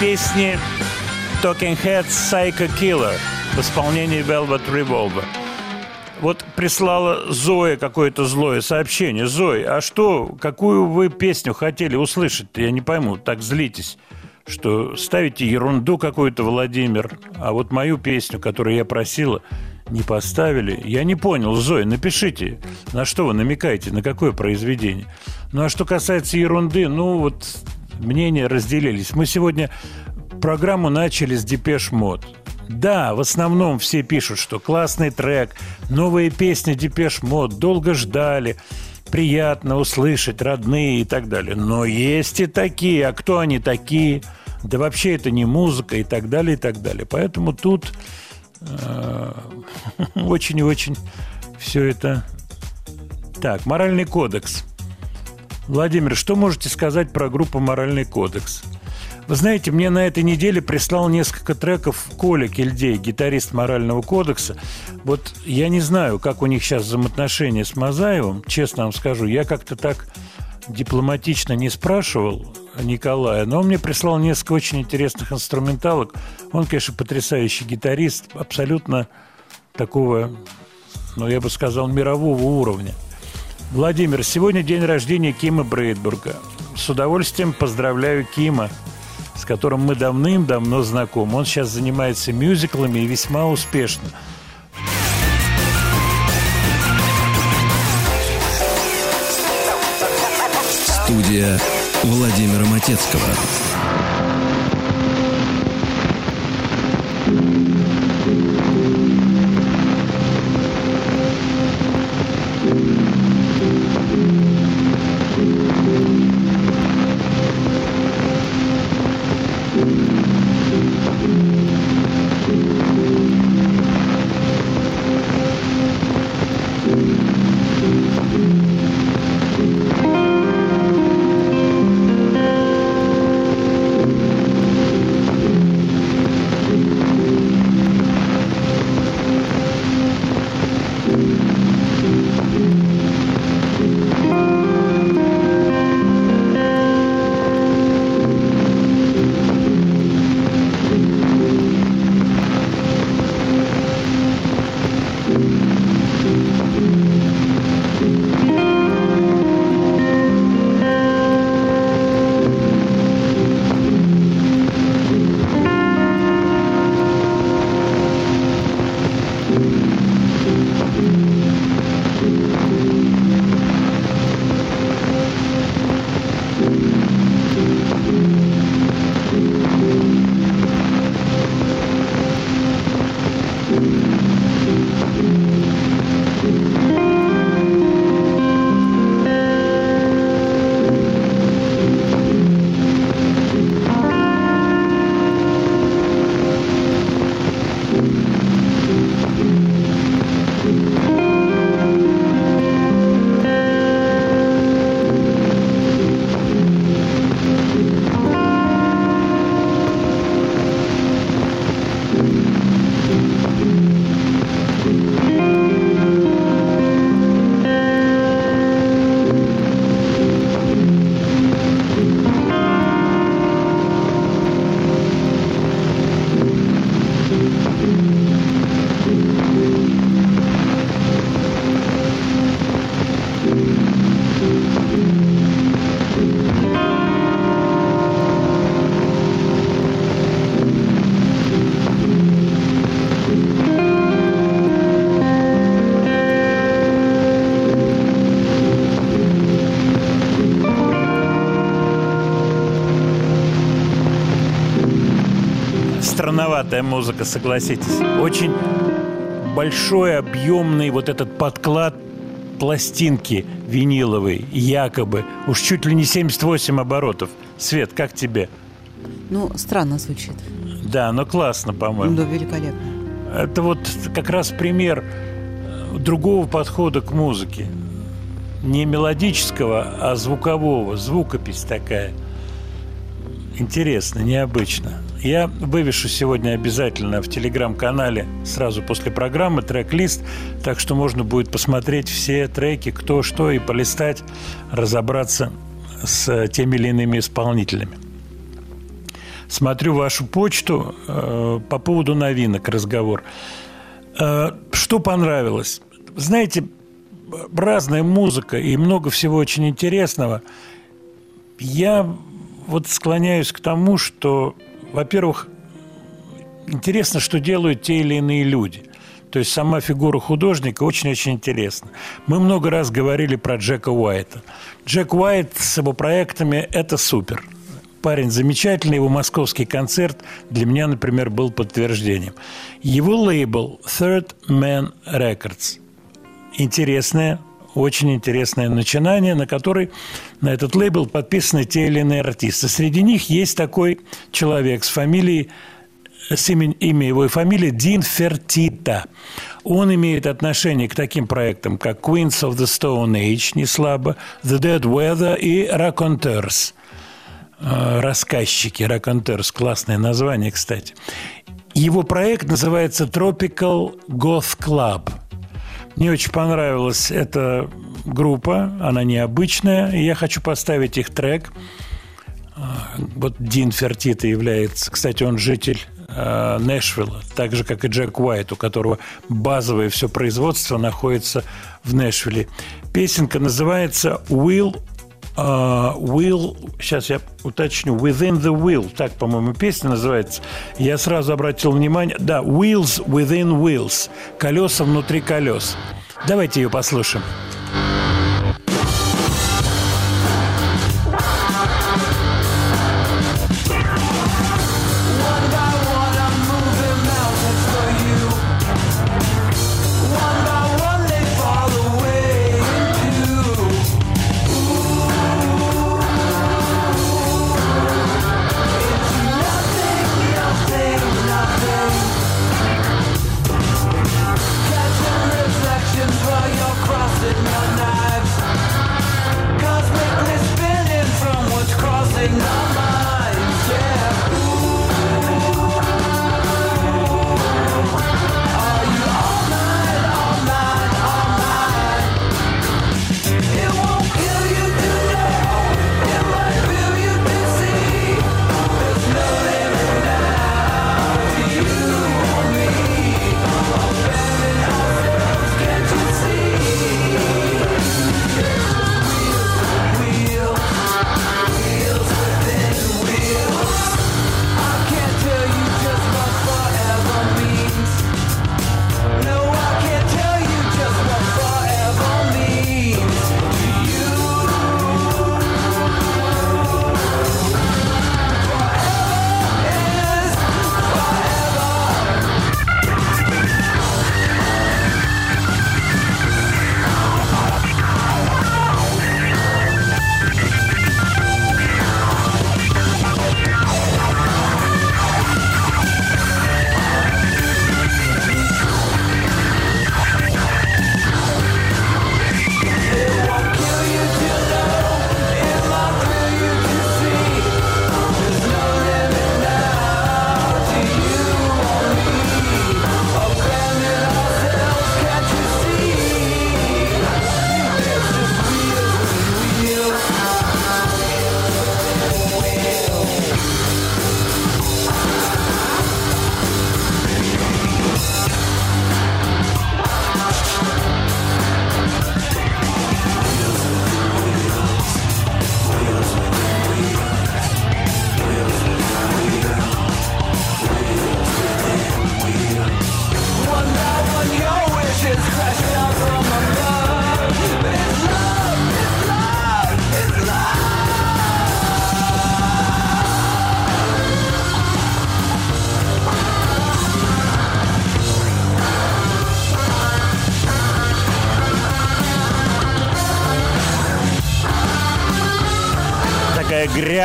песни Talking Heads Psycho Killer в исполнении Velvet Revolver. Вот прислала Зоя какое-то злое сообщение. Зоя, а что, какую вы песню хотели услышать? Я не пойму, так злитесь, что ставите ерунду какую-то, Владимир, а вот мою песню, которую я просила, не поставили. Я не понял, Зоя, напишите, на что вы намекаете, на какое произведение. Ну, а что касается ерунды, ну, вот мнения разделились. Мы сегодня программу начали с Depeche Mode. Да, в основном все пишут, что классный трек, новые песни Depeche Mode, долго ждали, приятно услышать, родные и так далее. Но есть и такие. А кто они такие? Да вообще это не музыка и так далее, и так далее. Поэтому тут э, очень и очень все это... Так, моральный кодекс. Владимир, что можете сказать про группу «Моральный кодекс»? Вы знаете, мне на этой неделе прислал несколько треков Коля Кельдей, гитарист «Морального кодекса». Вот я не знаю, как у них сейчас взаимоотношения с Мазаевым, честно вам скажу. Я как-то так дипломатично не спрашивал Николая, но он мне прислал несколько очень интересных инструменталок. Он, конечно, потрясающий гитарист, абсолютно такого, ну, я бы сказал, мирового уровня. Владимир, сегодня день рождения Кима Брейдбурга. С удовольствием поздравляю Кима – с которым мы давным-давно знакомы. Он сейчас занимается мюзиклами и весьма успешно. Студия Владимира Матецкого. Странноватая музыка, согласитесь. Очень большой, объемный вот этот подклад пластинки виниловой, якобы. Уж чуть ли не 78 оборотов. Свет, как тебе? Ну, странно звучит. Да, но классно, по-моему. Да, великолепно. Это вот как раз пример другого подхода к музыке. Не мелодического, а звукового. Звукопись такая. Интересно, необычно. Я вывешу сегодня обязательно в телеграм-канале сразу после программы трек-лист, так что можно будет посмотреть все треки, кто что, и полистать, разобраться с теми или иными исполнителями. Смотрю вашу почту э, по поводу новинок разговор. Э, что понравилось? Знаете, разная музыка и много всего очень интересного. Я вот склоняюсь к тому, что, во-первых, интересно, что делают те или иные люди. То есть сама фигура художника очень-очень интересна. Мы много раз говорили про Джека Уайта. Джек Уайт с его проектами – это супер. Парень замечательный, его московский концерт для меня, например, был подтверждением. Его лейбл Third Man Records. Интересное, очень интересное начинание, на который на этот лейбл подписаны те или иные артисты. Среди них есть такой человек с фамилией с имен, имя его и фамилия Дин Фертита. Он имеет отношение к таким проектам, как Queens of the Stone Age, не слабо, The Dead Weather и Raconteurs. Э, рассказчики, Raconteurs, классное название, кстати. Его проект называется Tropical Goth Club. Мне очень понравилась эта группа, она необычная, и я хочу поставить их трек. Э, вот Дин Фертита является, кстати, он житель э, Нэшвилла, так же, как и Джек Уайт, у которого базовое все производство находится в Нэшвилле. Песенка называется «Will Uh, will, сейчас я уточню, Within the Wheel, так, по-моему, песня называется. Я сразу обратил внимание, да, Wheels Within Wheels, колеса внутри колес. Давайте ее послушаем.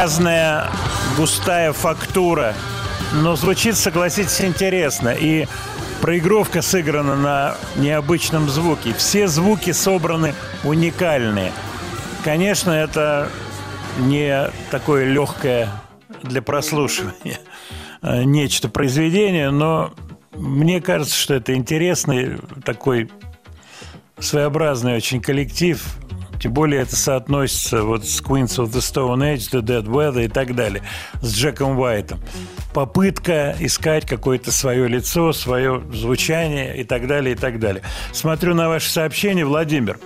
Грязная, густая фактура. Но звучит, согласитесь, интересно. И проигровка сыграна на необычном звуке. Все звуки собраны уникальные. Конечно, это не такое легкое для прослушивания э, нечто произведение, но мне кажется, что это интересный такой своеобразный очень коллектив, Тем более это соотносится вот с Queens of the Stone Age, The Dead Weather и так далее, с Джеком Уайтом. Попытка искать какое-то свое лицо, свое звучание и так далее, и так далее. Смотрю на ваше сообщение, Владимир.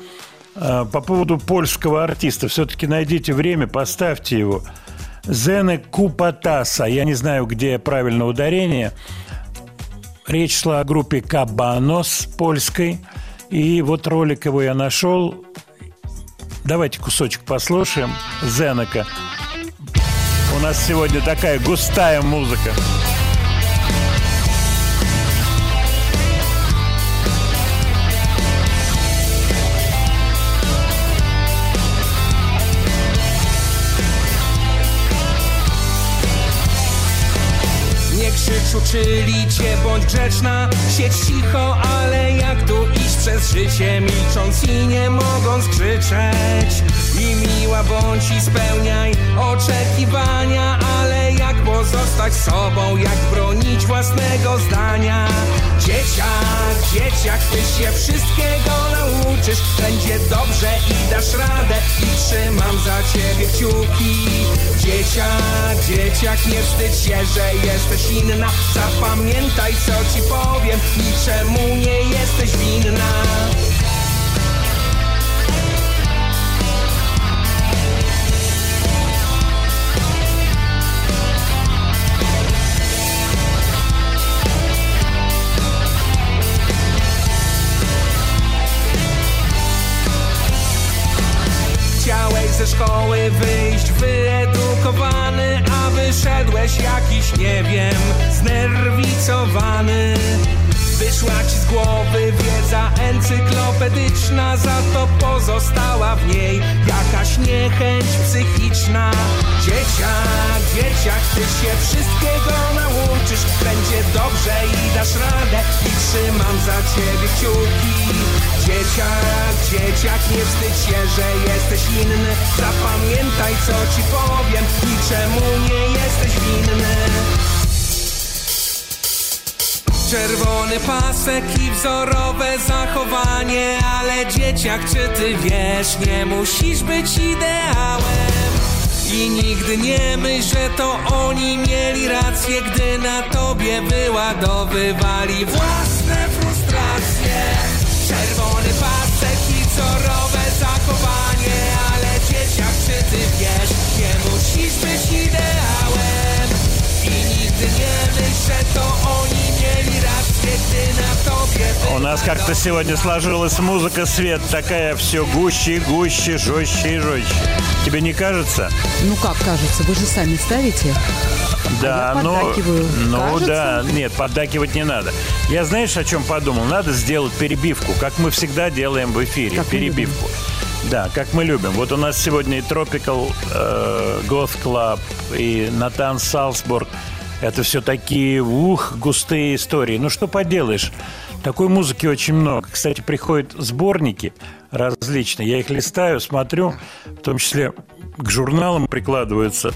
Э, по поводу польского артиста. Все-таки найдите время, поставьте его. Зене Купатаса. Я не знаю, где правильное ударение. Речь шла о группе Кабанос польской. И вот ролик его я нашел. Давайте кусочек послушаем. Зенека. У нас сегодня такая густая музыка. Krzycz uczyli cię, bądź grzeczna. Siedź cicho, ale jak tu iść przez życie Milcząc i nie mogąc krzyczeć. I miła bądź i spełniaj oczekiwania Ale jak pozostać sobą, jak bronić własnego zdania Dzieciak, dzieciak, ty się wszystkiego nauczysz. Będzie dobrze i dasz radę I trzymam za ciebie kciuki. Dzieciak, dzieciak, nie wstydź się, że jesteś inna. Zapamiętaj co ci powiem I czemu nie jesteś winna ze szkoły wyjść wyedukowany A wyszedłeś jakiś, nie wiem, znerwicowany Wyszła ci z głowy wiedza encyklopedyczna Za to pozostała w niej jakaś niechęć psychiczna. Dzieciak, dzieciak, ty się wszystkiego nauczysz Będzie dobrze i dasz radę I trzymam za ciebie kciuki. Dzieciak, dzieciak, nie wstydź się, że jesteś inny Zapamiętaj co ci powiem I czemu nie jesteś winny Czerwony pasek i wzorowe zachowanie Ale dzieciak, czy ty wiesz, nie musisz być ideałem. I nigdy nie myśl, że to oni mieli rację Gdy na tobie wyładowywali własne frustracje. Czerwony pasek i wzorowe zachowanie Ale dzieciak, czy ty wiesz, nie musisz być ideałem У нас как-то сегодня сложилась музыка, свет такая все гуще и гуще, жестче и жестче. Тебе не кажется? Ну как кажется, вы же сами ставите. Да, А ну, ну Кажется? да, нет, поддакивать не надо. Я знаешь, о чем подумал? Надо сделать перебивку, как мы всегда делаем в эфире, Как перебивку. Да, как мы любим. Вот у нас сегодня и Tropical э, Goth Club, и Натан Салсбург. Это все такие, ух, густые истории. Ну что поделаешь, такой музыки очень много. Кстати, приходят сборники различные. Я их листаю, смотрю, в том числе к журналам прикладываются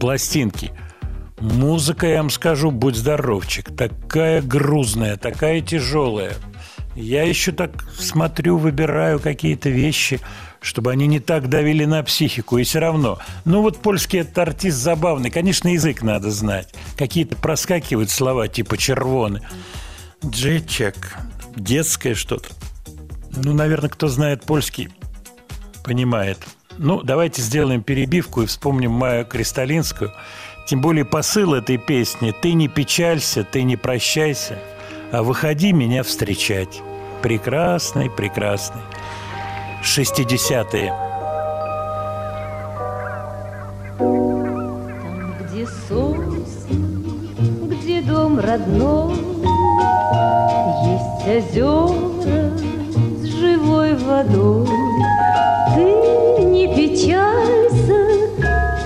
пластинки. Музыка, я вам скажу, будь здоровчик. Такая грузная, такая тяжелая. Я еще так смотрю, выбираю какие-то вещи, чтобы они не так давили на психику. И все равно. Ну вот польский этот артист забавный. Конечно, язык надо знать. Какие-то проскакивают слова типа «червоны». Джечек. Детское что-то. Ну, наверное, кто знает польский, понимает. Ну, давайте сделаем перебивку и вспомним Майю Кристалинскую. Тем более посыл этой песни «Ты не печалься, ты не прощайся, а выходи меня встречать». Прекрасный, прекрасный. 60-е. Там, где сосен, где дом родной, Есть озера с живой водой. Ты не печалься,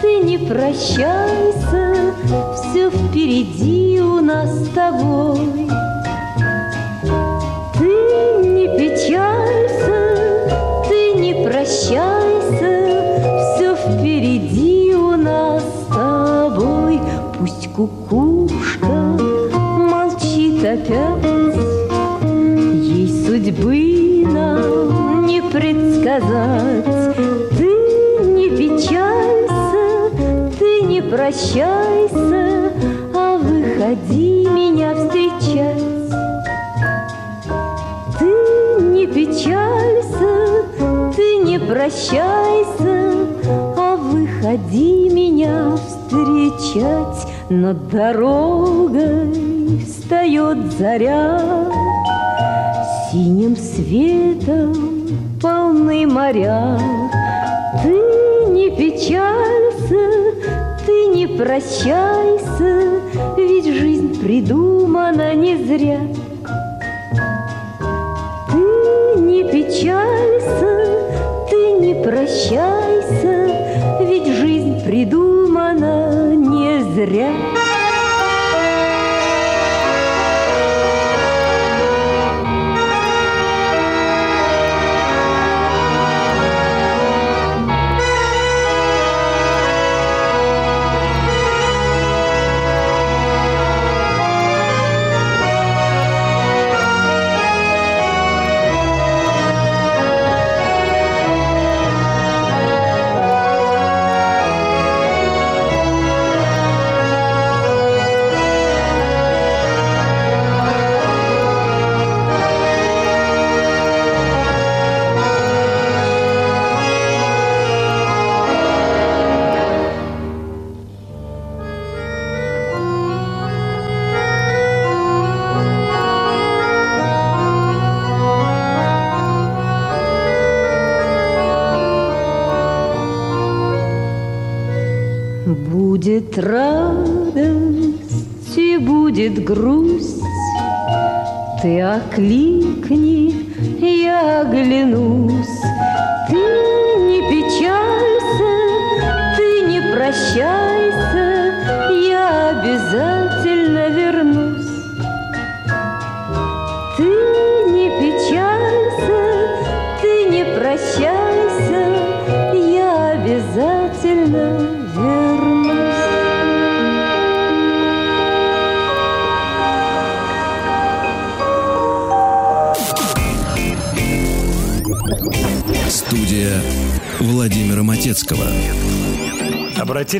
ты не прощайся, Все впереди у нас с тобой. Кукушка молчит опять, Ей судьбы нам не предсказать. сказать Ты не печалься, ты не прощайся А выходи меня встречать. Ты не печалься, ты не прощайся А выходи меня встречать Над дорогой встает заря Синим светом полны моря. Ты не печалься, ты не прощайся, Ведь жизнь придумана не зря. Ты не печалься, ты не прощайся,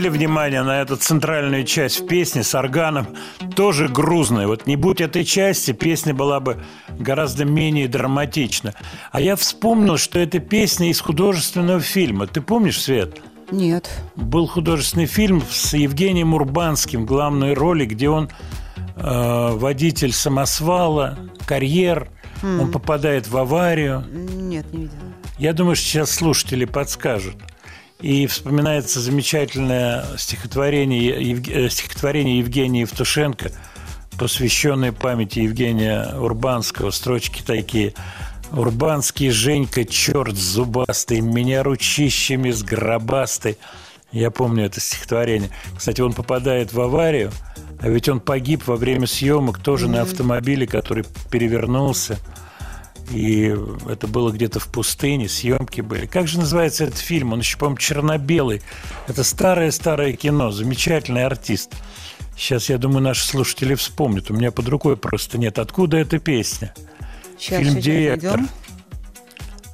Обратили внимание на эту центральную часть в песне с органом, тоже грузная. Вот не будь этой части, песня была бы гораздо менее драматична. А я вспомнил, что это песня из художественного фильма. Ты помнишь, Свет? Нет. Был художественный фильм с Евгением Урбанским в главной роли, где он э, водитель самосвала, карьер, М. он попадает в аварию. Нет, не видела. Я думаю, что сейчас слушатели подскажут. И вспоминается замечательное стихотворение, Евге- э, стихотворение Евгения Евтушенко, посвященное памяти Евгения Урбанского. Строчки такие. «Урбанский Женька, черт зубастый, меня ручищами сгробастый». Я помню это стихотворение. Кстати, он попадает в аварию, а ведь он погиб во время съемок тоже на автомобиле, который перевернулся. И это было где-то в пустыне, съемки были. Как же называется этот фильм? Он еще, по-моему, черно-белый. Это старое-старое кино, замечательный артист. Сейчас, я думаю, наши слушатели вспомнят. У меня под рукой просто нет. Откуда эта песня? Сейчас, фильм сейчас «Директор».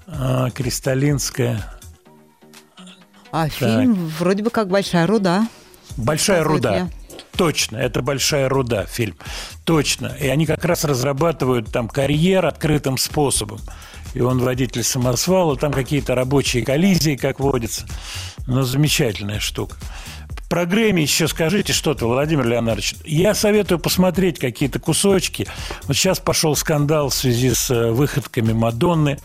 А, Кристалинская. А фильм вроде бы как «Большая руда». «Большая руда». мне. Точно, это «Большая руда» фильм. Точно. И они как раз разрабатывают там карьер открытым способом. И он водитель самосвала, там какие-то рабочие коллизии, как водится. Но замечательная штука. Про Грэмми еще скажите что-то, Владимир Леонардович. Я советую посмотреть какие-то кусочки. Вот сейчас пошел скандал в связи с э, выходками Мадонны.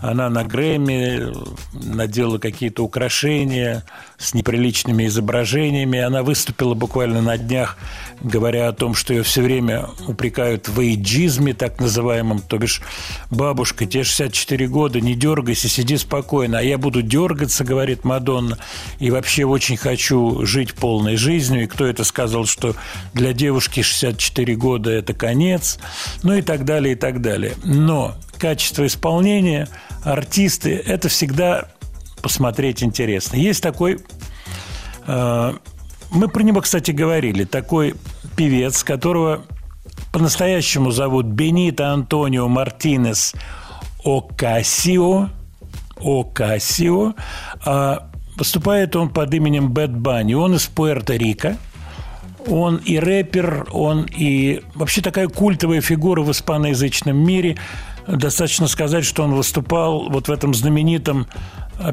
Она на Грэмми надела какие-то украшения с неприличными изображениями. Она выступила буквально на днях, говоря о том, что ее все время упрекают в эйджизме, так называемом. То бишь, бабушка, тебе 64 года, не дергайся, сиди спокойно. А я буду дергаться, говорит Мадонна. И вообще очень хочу жить полной жизнью. И кто это сказал, что для девушки 64 года это конец. Ну и так далее, и так далее. Но качество исполнения, артисты, это всегда посмотреть интересно. Есть такой, э, мы про него, кстати, говорили, такой певец, которого по-настоящему зовут Бенито Антонио Мартинес Окасио. Окасио. А выступает он под именем Бэт Банни. Он из Пуэрто-Рико. Он и рэпер, он и вообще такая культовая фигура в испаноязычном мире. Достаточно сказать, что он выступал вот в этом знаменитом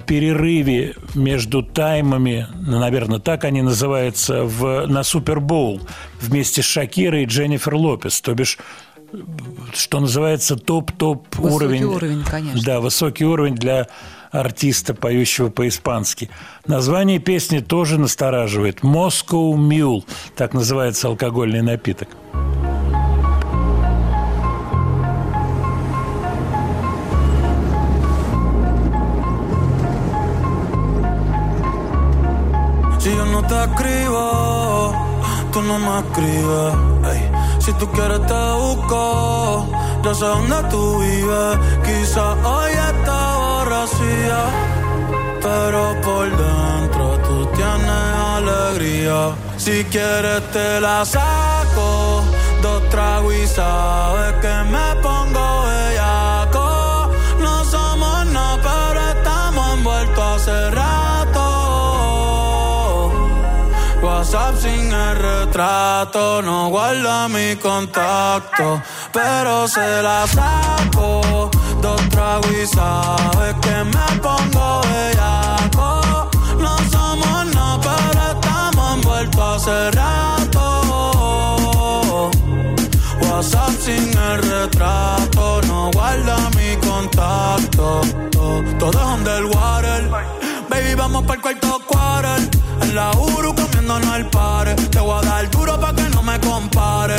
перерыве между таймами, ну, наверное, так они называются, в, на Супербоул вместе с Шакирой и Дженнифер Лопес. То бишь что называется топ-топ уровень. уровень, конечно. Да, высокий уровень для артиста, поющего по-испански. Название песни тоже настораживает. Moscow Mule, так называется алкогольный напиток. Si te escribo, tú no me escribes. Si tú quieres te busco, yo sé dónde tú vives. Quizás hoy está borracía, pero por dentro tú tienes alegría. Si quieres te la saco, dos tragos y sabes que me pongo WhatsApp sin el retrato, no guarda mi contacto, pero se la saco. Dos tragos y sabes que me pongo bellaco. No somos nada, pero estamos envueltos hace rato. WhatsApp sin el retrato, no guarda mi contacto. Todo es underwater. Baby, vamos para el cuarto quarter. En la Uru comiéndonos el pare. Te voy a dar duro pa' que no me compare.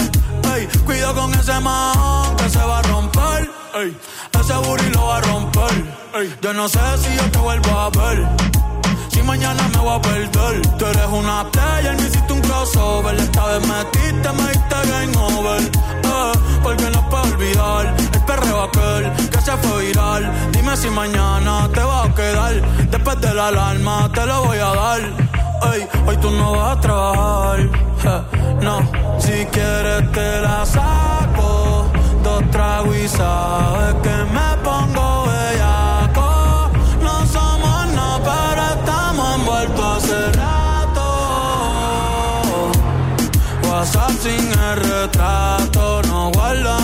Ey, cuido con ese man que se va a romper. Ey, ese booty lo va a romper. Yo no sé si yo te vuelvo a ver. Si mañana me voy a perder. Tú eres una player, me hiciste un crossover. Esta vez metiste, me diste game over. Eh, porque no puedo olvidar perreo aquel que se fue viral. Dime si mañana te va a quedar. Después de la alarma te lo voy a dar. Ey, hoy tú no vas a trabajar. no, si quieres te la saco. Dos tragos y sabes que me pongo bellaco. No somos nada, pero estamos envueltos hace rato. WhatsApp sin el retrato, no guarda mi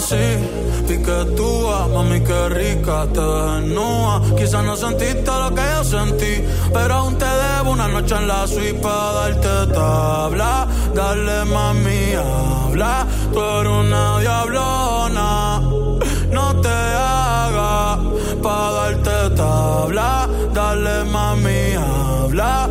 Así, piquetúa, mami qué rica, te desnuda. Quizás no sentiste lo que yo sentí, pero aún te debo una noche en la suite para darte tabla. Dale mami, habla, tú eres una diablona. No te hagas para darte tabla. Dale mami, habla,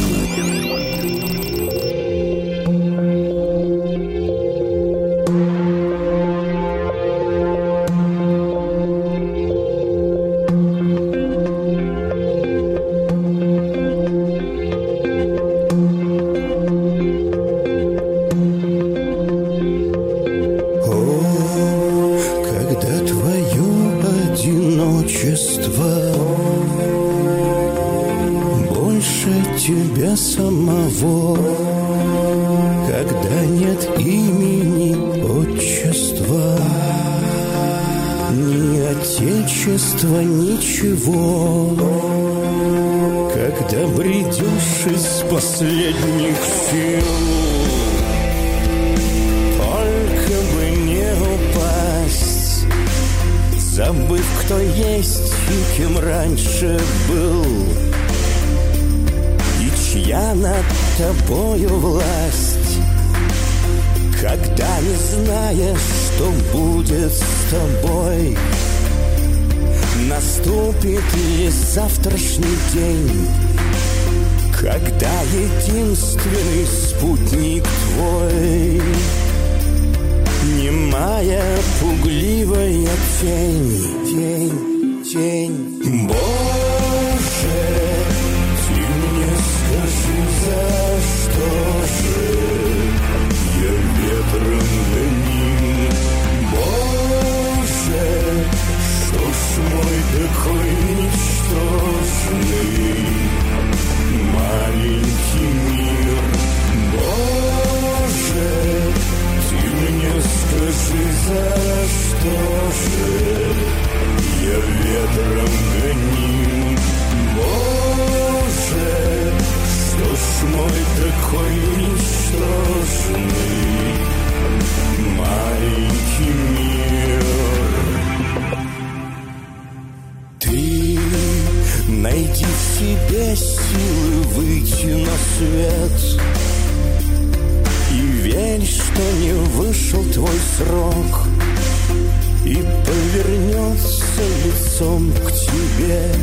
Отечества, ничего, когда бредешь из последних сил. Только бы не упасть, забыв, кто есть и кем раньше был, и чья над тобою власть, когда не знаешь, что будет с тобой. Наступит ли завтрашний день, Когда единственный спутник твой. Немая пугливая тень, тень, тень. Боже, ты мне скажи, за что же Я ветром такой ничтожный Маленький мир Боже, ты мне скажи, за что же Я ветром гоним Боже, что ж мой такой ничтожный Маленький мир свет. И верь, что не вышел твой срок И повернется лицом к тебе.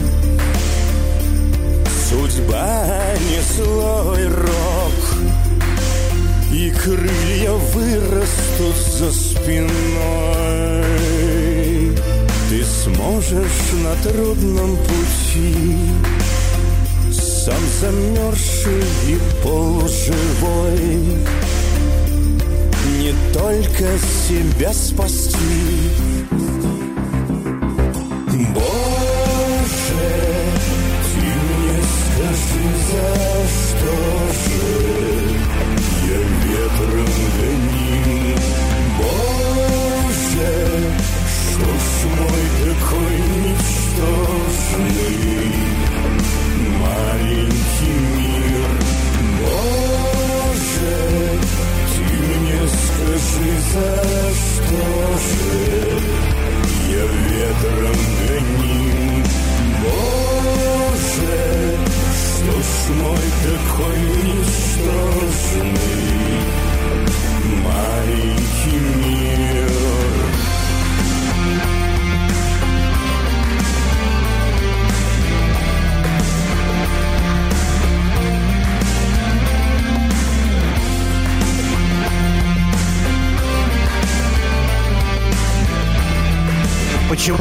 Судьба не злой рок И крылья вырастут за спиной замерзший и полуживой. Не только себя спасти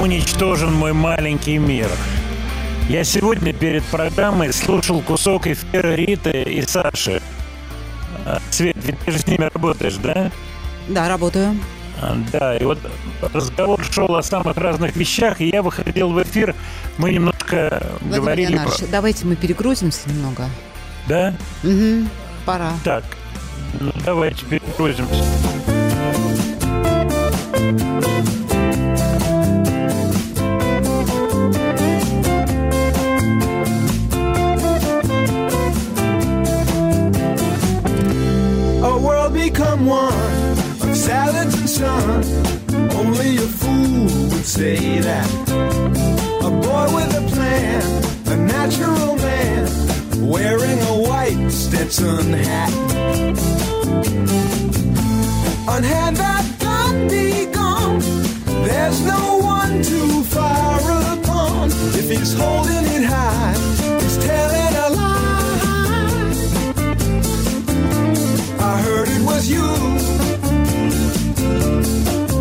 Почему ничтожен мой маленький мир? Я сегодня перед программой слушал кусок эфира Риты и Саши. А, Свет, ведь ты же с ними работаешь, да? Да, работаю. А, Да, и вот разговор шел о самых разных вещах, и я выходил в эфир, мы немножко Владимир говорили... Леонардович, про- давайте мы перегрузимся немного. Да? Угу, пора. Так, ну давайте перегрузимся. Become one of salads and sun. Only a fool would say that. A boy with a plan, a natural man, wearing a white Stetson hat. Unhand that gun be gone. There's no one to fire upon. If he's holding it high, was you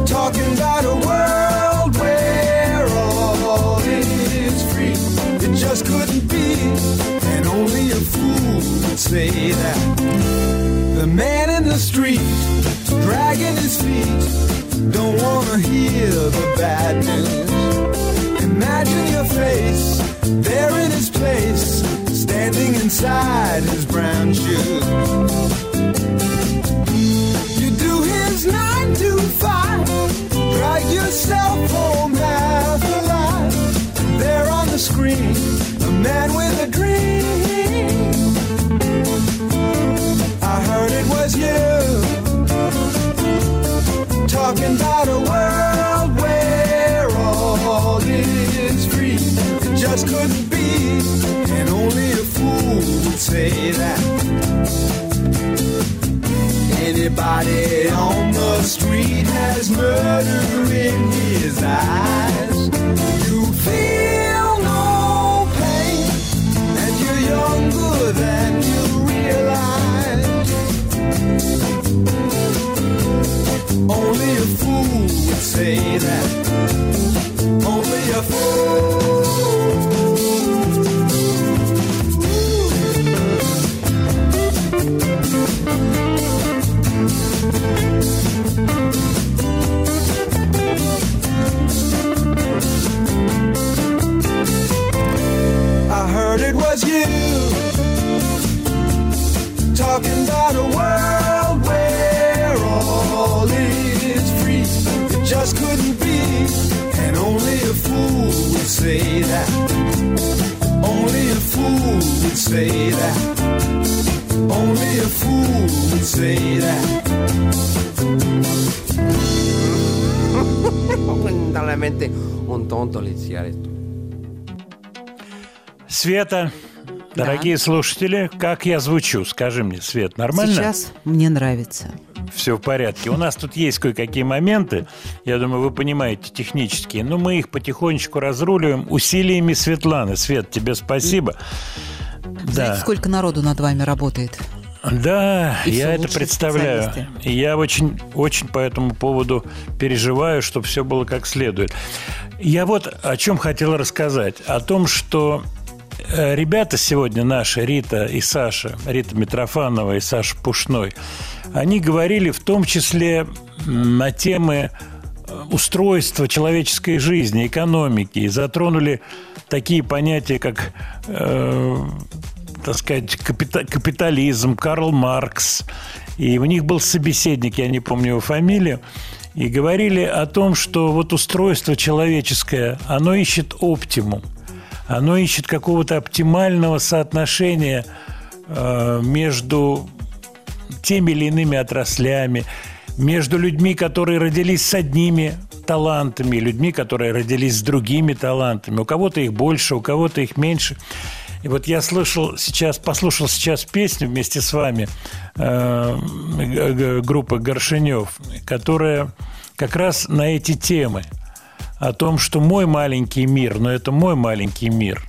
talking about a world where all is free. It just couldn't be, and only a fool would say that. The man in the street, dragging his feet, don't wanna hear the bad news. Imagine your face, there in his place, standing inside his brown shoes. Drag yourself home half alive. There on the screen, a man with a dream. I heard it was you talking about a world where all is free. It just couldn't be, and only a fool would say that. Anybody on the street has murder in his eyes. Say that. Un tonto liziare. Света, дорогие слушатели, как я звучу? Скажи мне, Свет, нормально? Сейчас мне нравится. Все в порядке. У нас тут есть кое-какие моменты, я думаю, вы понимаете, технические, но мы их потихонечку разруливаем усилиями Светланы. Свет, тебе спасибо. Знаете, сколько народу над вами работает? Да, И я это представляю. И я очень, очень по этому поводу переживаю, чтобы все было как следует. Я вот о чем хотел рассказать. О том, что э, ребята сегодня наши, Рита и Саша, Рита Митрофанова и Саша Пушной, они говорили в том числе на темы э, устройства человеческой жизни, экономики, и затронули такие понятия, как э, так сказать, капита- капитализм, Карл Маркс. И у них был собеседник, я не помню его фамилию, и говорили о том, что вот устройство человеческое, оно ищет оптимум, оно ищет какого-то оптимального соотношения э, между теми или иными отраслями, между людьми, которые родились с одними талантами, людьми, которые родились с другими талантами. У кого-то их больше, у кого-то их меньше. И вот я слышал сейчас, послушал сейчас песню вместе с вами э, группы Горшинев, которая как раз на эти темы о том, что мой маленький мир, но это мой маленький мир.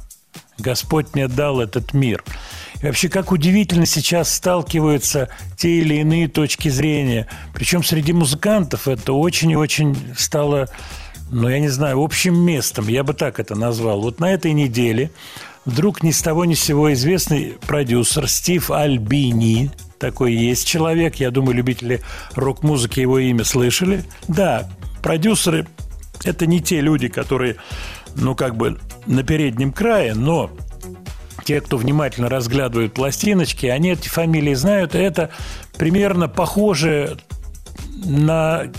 Господь мне дал этот мир. И вообще, как удивительно сейчас сталкиваются те или иные точки зрения. Причем среди музыкантов это очень и очень стало, ну, я не знаю, общим местом. Я бы так это назвал. Вот на этой неделе вдруг ни с того ни с сего известный продюсер Стив Альбини, такой есть человек, я думаю, любители рок-музыки его имя слышали. Да, продюсеры – это не те люди, которые, ну, как бы на переднем крае, но те, кто внимательно разглядывают пластиночки, они эти фамилии знают, и это примерно похоже на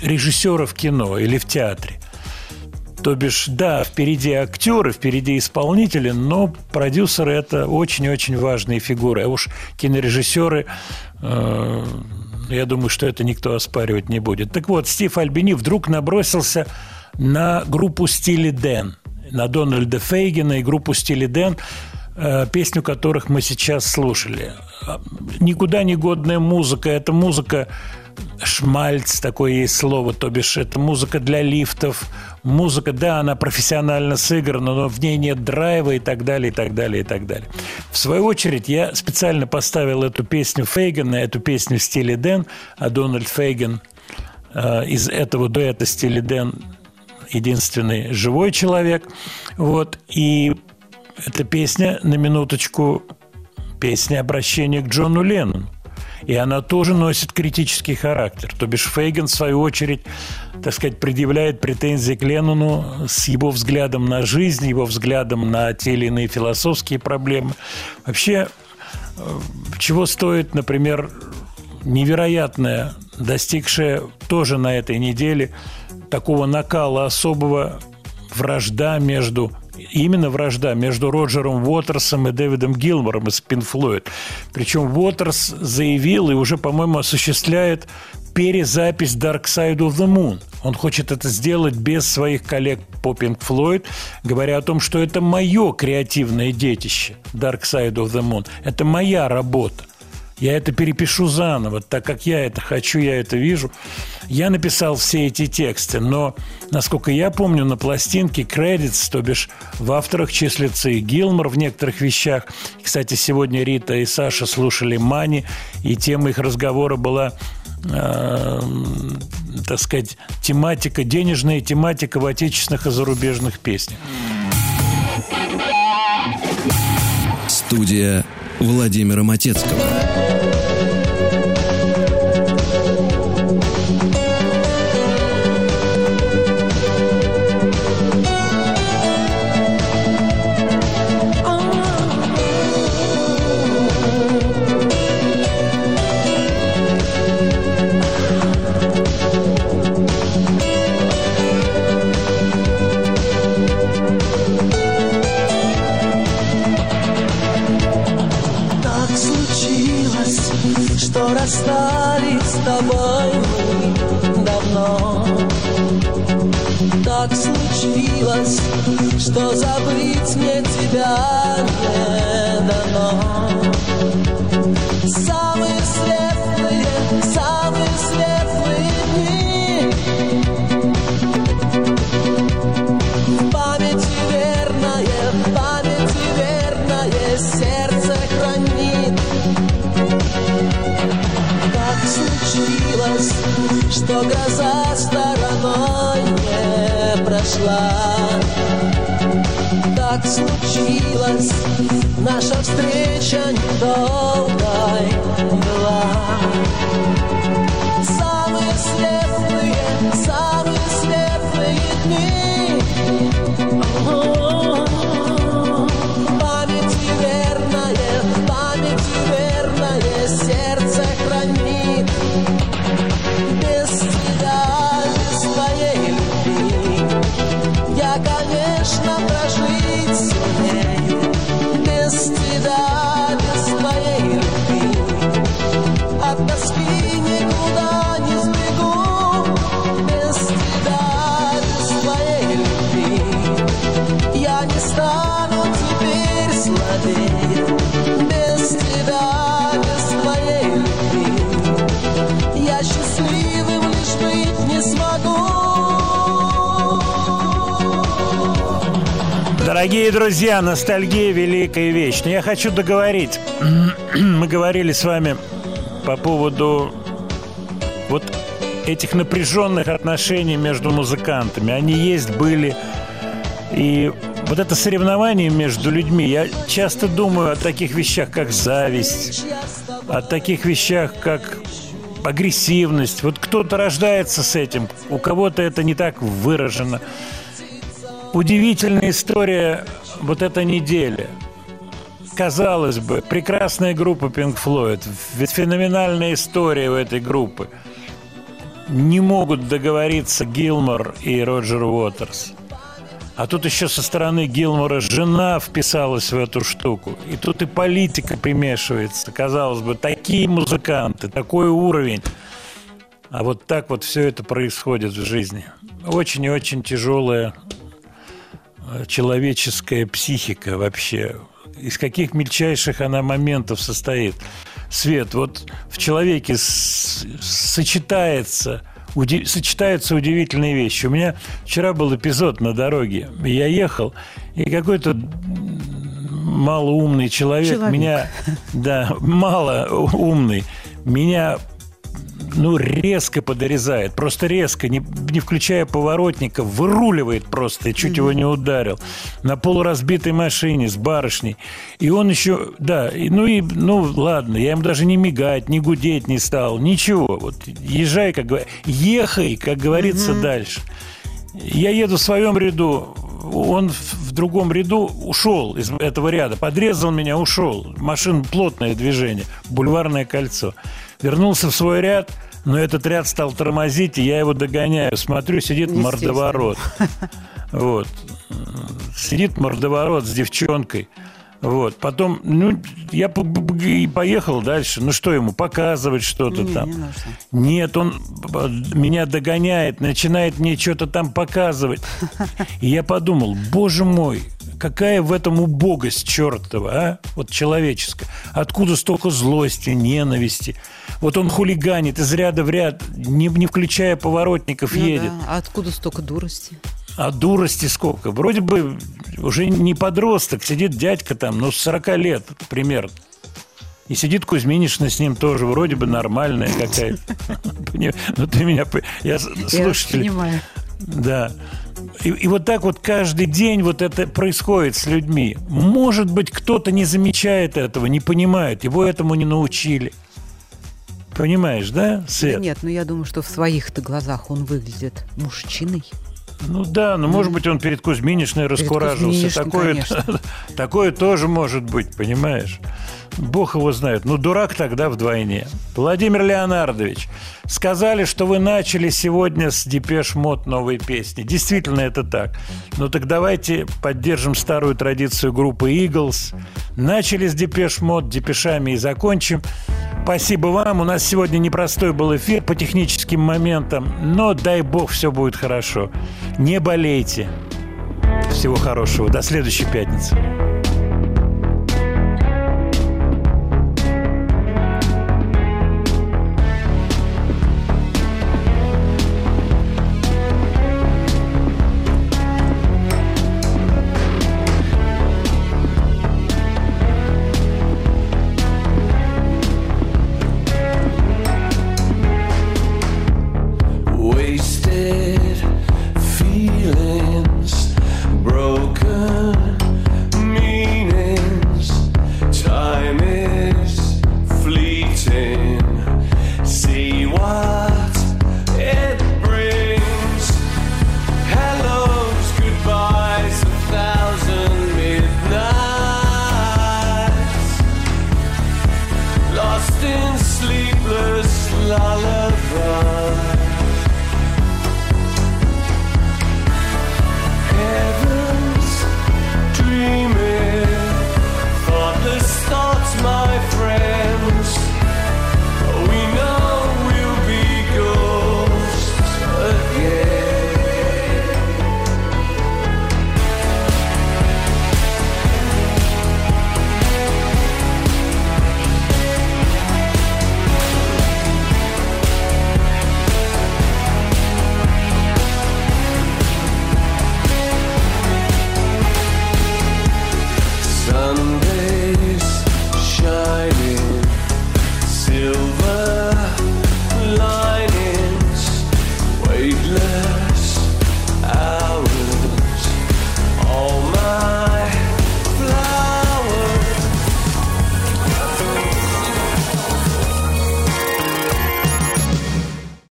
режиссеров кино или в театре. То бишь, да, впереди актеры, впереди исполнители, но продюсеры – это очень-очень важные фигуры. А уж кинорежиссеры, э, я думаю, что это никто оспаривать не будет. Так вот, Стив Альбини вдруг набросился на группу «Стили Дэн», на Дональда Фейгена и группу «Стили Дэн», э, песню которых мы сейчас слушали. Никуда не годная музыка. Это музыка шмальц, такое есть слово, то бишь это музыка для лифтов, музыка, да, она профессионально сыграна, но в ней нет драйва и так далее, и так далее, и так далее. В свою очередь я специально поставил эту песню Фейгена, эту песню в стиле Дэн, а Дональд Фейген э, из этого дуэта стиле Дэн единственный живой человек. Вот. И эта песня, на минуточку, песня обращения к Джону Леннону. И она тоже носит критический характер. То бишь Фейген, в свою очередь, так сказать, предъявляет претензии к Леннону с его взглядом на жизнь, его взглядом на те или иные философские проблемы. Вообще, э, чего стоит, например, невероятная, достигшая тоже на этой неделе такого накала особого вражда между именно вражда между Роджером Уотерсом и Дэвидом Гилмором из Pink Floyd. Причем Уотерс заявил и уже, по-моему, осуществляет перезапись Dark Side of the Moon. Он хочет это сделать без своих коллег по Pink Floyd, говоря о том, что это мое креативное детище Dark Side of the Moon. Это моя работа. Я это перепишу заново, так как я это хочу, я это вижу. Я написал все эти тексты, но, насколько я помню, на пластинке credits, то бишь в авторах числится и Гилмор в некоторых вещах. Кстати, сегодня Рита и Саша слушали Мани, и тема их разговора была э, так сказать, тематика, денежная тематика в отечественных и зарубежных песнях. Студия Владимира Матецкого. Гроза стороной не прошла. Так случилось, наша встреча недолгой была Дорогие друзья, ностальгия – великая вещь. Но я хочу договорить. Мы говорили с вами по поводу вот этих напряженных отношений между музыкантами. Они есть, были. И вот это соревнование между людьми, я часто думаю о таких вещах, как зависть, о таких вещах, как агрессивность. Вот кто-то рождается с этим, у кого-то это не так выражено. Удивительная история вот эта неделя. Казалось бы, прекрасная группа Pink Floyd, ведь феноменальная история у этой группы. Не могут договориться Гилмор и Роджер Уотерс. А тут еще со стороны Гилмора жена вписалась в эту штуку. И тут и политика примешивается. Казалось бы, такие музыканты, такой уровень. А вот так вот все это происходит в жизни. Очень и очень тяжелая человеческая психика вообще. Из каких мельчайших она моментов состоит. Свет, вот в человеке сочетается уди- сочетаются удивительные вещи. У меня вчера был эпизод на дороге. Я ехал, и какой-то малоумный человек, Человек. меня, да, мало умный, меня ну, резко подорезает, просто резко, не, не включая поворотника, выруливает просто, чуть его не ударил. На полуразбитой машине с барышней. И он еще, да, и, ну и, ну ладно, я ему даже не мигать, не гудеть не стал, ничего. Вот езжай, как говорится, ехай, как говорится, дальше. Я еду в своем ряду, он в другом ряду ушел из этого ряда, подрезал меня, ушел. Машина плотное движение, бульварное кольцо. Вернулся в свой ряд, но этот ряд стал тормозить, и я его догоняю. Смотрю, сидит мордоворот. Вот. Сидит мордоворот с девчонкой. Вот. Потом, ну, я и поехал дальше. Ну, что ему, показывать что-то Не, там? не нужно. Нет, он э, меня догоняет, начинает мне что-то там показывать. И я подумал, боже мой, какая в этом убогость чертова, а? Вот человеческая. Откуда столько злости, ненависти? Вот он хулиганит из ряда в ряд, не, не включая поворотников, Ну едет. да. А откуда столько дурости? А дурости сколько? Вроде бы уже не подросток, сидит дядька там, ну, с 40 лет примерно. И сидит Кузьминишна с ним тоже, вроде бы нормальная какая-то. Ну, ты меня... Я слушатель... понимаю. Да. И, и вот так вот каждый день вот это происходит с людьми. Может быть, кто-то не замечает этого, не понимает, его этому не научили. Понимаешь, да, Да Свет? нет, ну я думаю, что в своих-то глазах он выглядит мужчиной. Ну да, но может быть он перед Кузьминишной раскуражился. Кузьминишной, Такое, такое тоже может быть, понимаешь? Бог его знает. Ну, дурак тогда вдвойне. Владимир Леонардович, сказали, что вы начали сегодня с Depeche Mode новой песни. Действительно, это так. Ну, так давайте поддержим старую традицию группы Eagles. Начали с Depeche Mode, Депешами и закончим. Спасибо вам. У нас сегодня непростой был эфир по техническим моментам, но дай бог все будет хорошо. Не болейте. Всего хорошего. До следующей пятницы.